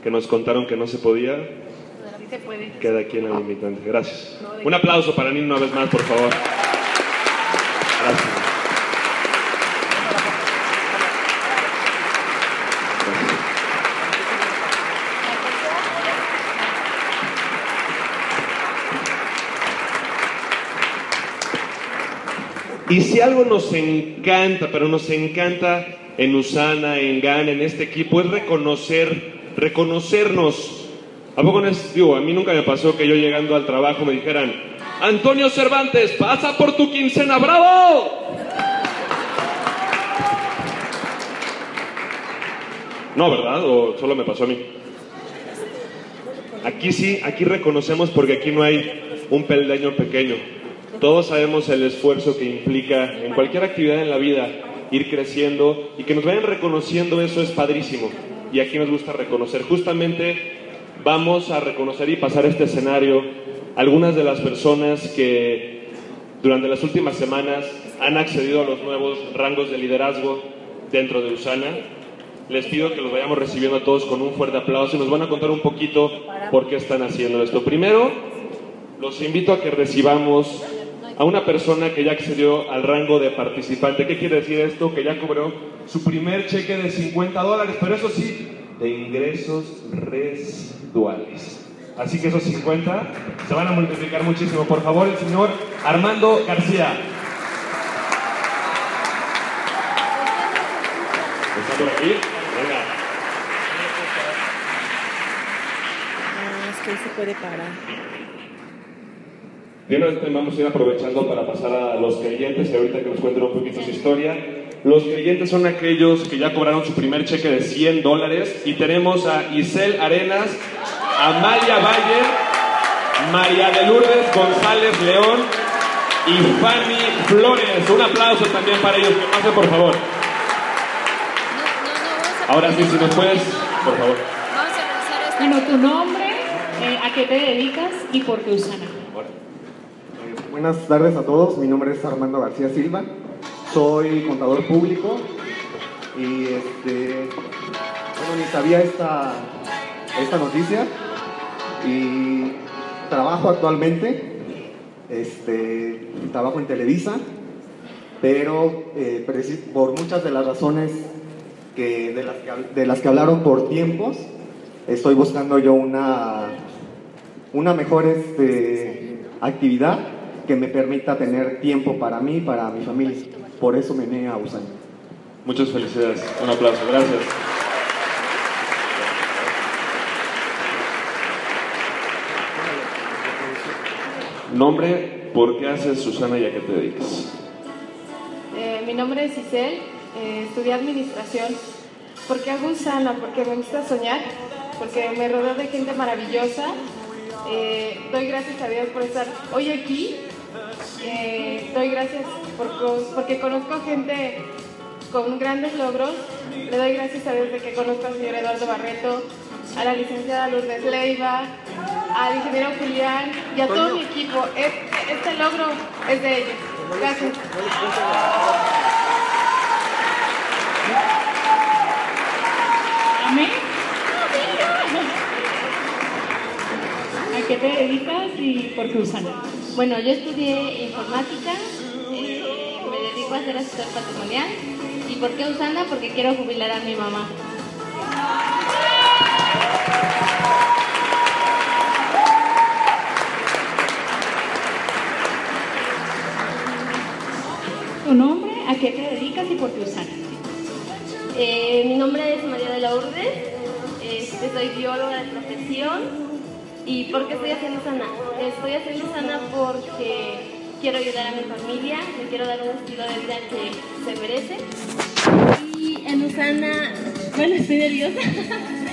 que nos contaron que no se podía puede. queda aquí en la limitante. Gracias. Un aplauso para Nina una vez más, por favor. Y si algo nos encanta, pero nos encanta en Usana, en GAN, en este equipo, es reconocer, reconocernos. ¿A poco no es, digo, a mí nunca me pasó que yo llegando al trabajo me dijeran, Antonio Cervantes, pasa por tu quincena, bravo. No, ¿verdad? ¿O solo me pasó a mí? Aquí sí, aquí reconocemos porque aquí no hay un peldaño pequeño. Todos sabemos el esfuerzo que implica en cualquier actividad en la vida ir creciendo y que nos vayan reconociendo eso es padrísimo. Y aquí nos gusta reconocer. Justamente vamos a reconocer y pasar este escenario algunas de las personas que durante las últimas semanas han accedido a los nuevos rangos de liderazgo dentro de Usana. Les pido que los vayamos recibiendo a todos con un fuerte aplauso y nos van a contar un poquito por qué están haciendo esto. Primero, los invito a que recibamos a una persona que ya accedió al rango de participante. ¿Qué quiere decir esto? Que ya cobró su primer cheque de 50 dólares, pero eso sí, de ingresos residuales. Así que esos 50 se van a multiplicar muchísimo. Por favor, el señor Armando García. ¿Está por aquí? Venga. Ah, es que se puede parar. De una vez vamos a ir aprovechando para pasar a los creyentes y ahorita que nos cuenten un poquito su historia. Los creyentes son aquellos que ya cobraron su primer cheque de 100 dólares y tenemos a Isel Arenas, Amalia Valle, María de Lourdes González León y Fanny Flores. Un aplauso también para ellos, que pasen por favor. Ahora sí, si nos puedes, por favor. Bueno, tu nombre, eh, a qué te dedicas y por qué Usana. Buenas tardes a todos, mi nombre es Armando García Silva, soy contador público y este, bueno, ni sabía esta, esta noticia y trabajo actualmente, este, trabajo en Televisa, pero eh, por muchas de las razones que, de, las que, hab- de las que hablaron por tiempos, estoy buscando yo una, una mejor este, actividad que me permita tener tiempo para mí y para mi familia. Por eso me vine a Usana. Muchas felicidades. Un aplauso. Gracias. Nombre, ¿por qué haces Susana y a qué te dedicas? Eh, mi nombre es Isel, eh, estudié administración. ¿Por qué hago Usana? Porque me gusta soñar, porque me rodeo de gente maravillosa. Eh, doy gracias a Dios por estar hoy aquí. Eh, doy gracias porque conozco gente con grandes logros. Le doy gracias a Dios de que conozco al señor Eduardo Barreto, a la licenciada Lourdes Leiva, al ingeniero Julián y a todo mi equipo. Es- este logro es de ellos. Gracias. Amén. ¿A qué te dedicas y por qué usan? Bueno, yo estudié informática, eh, me dedico a ser asesor patrimonial. ¿Y por qué Usana? Porque quiero jubilar a mi mamá. ¿Tu nombre? ¿A qué te dedicas y por qué Usana? Eh, mi nombre es María de la Lourdes, este, soy bióloga de profesión. ¿Y por qué estoy haciendo sana? Estoy haciendo sana porque quiero ayudar a mi familia, me quiero dar un estilo de vida que se merece. Y en Usana, bueno, estoy nerviosa.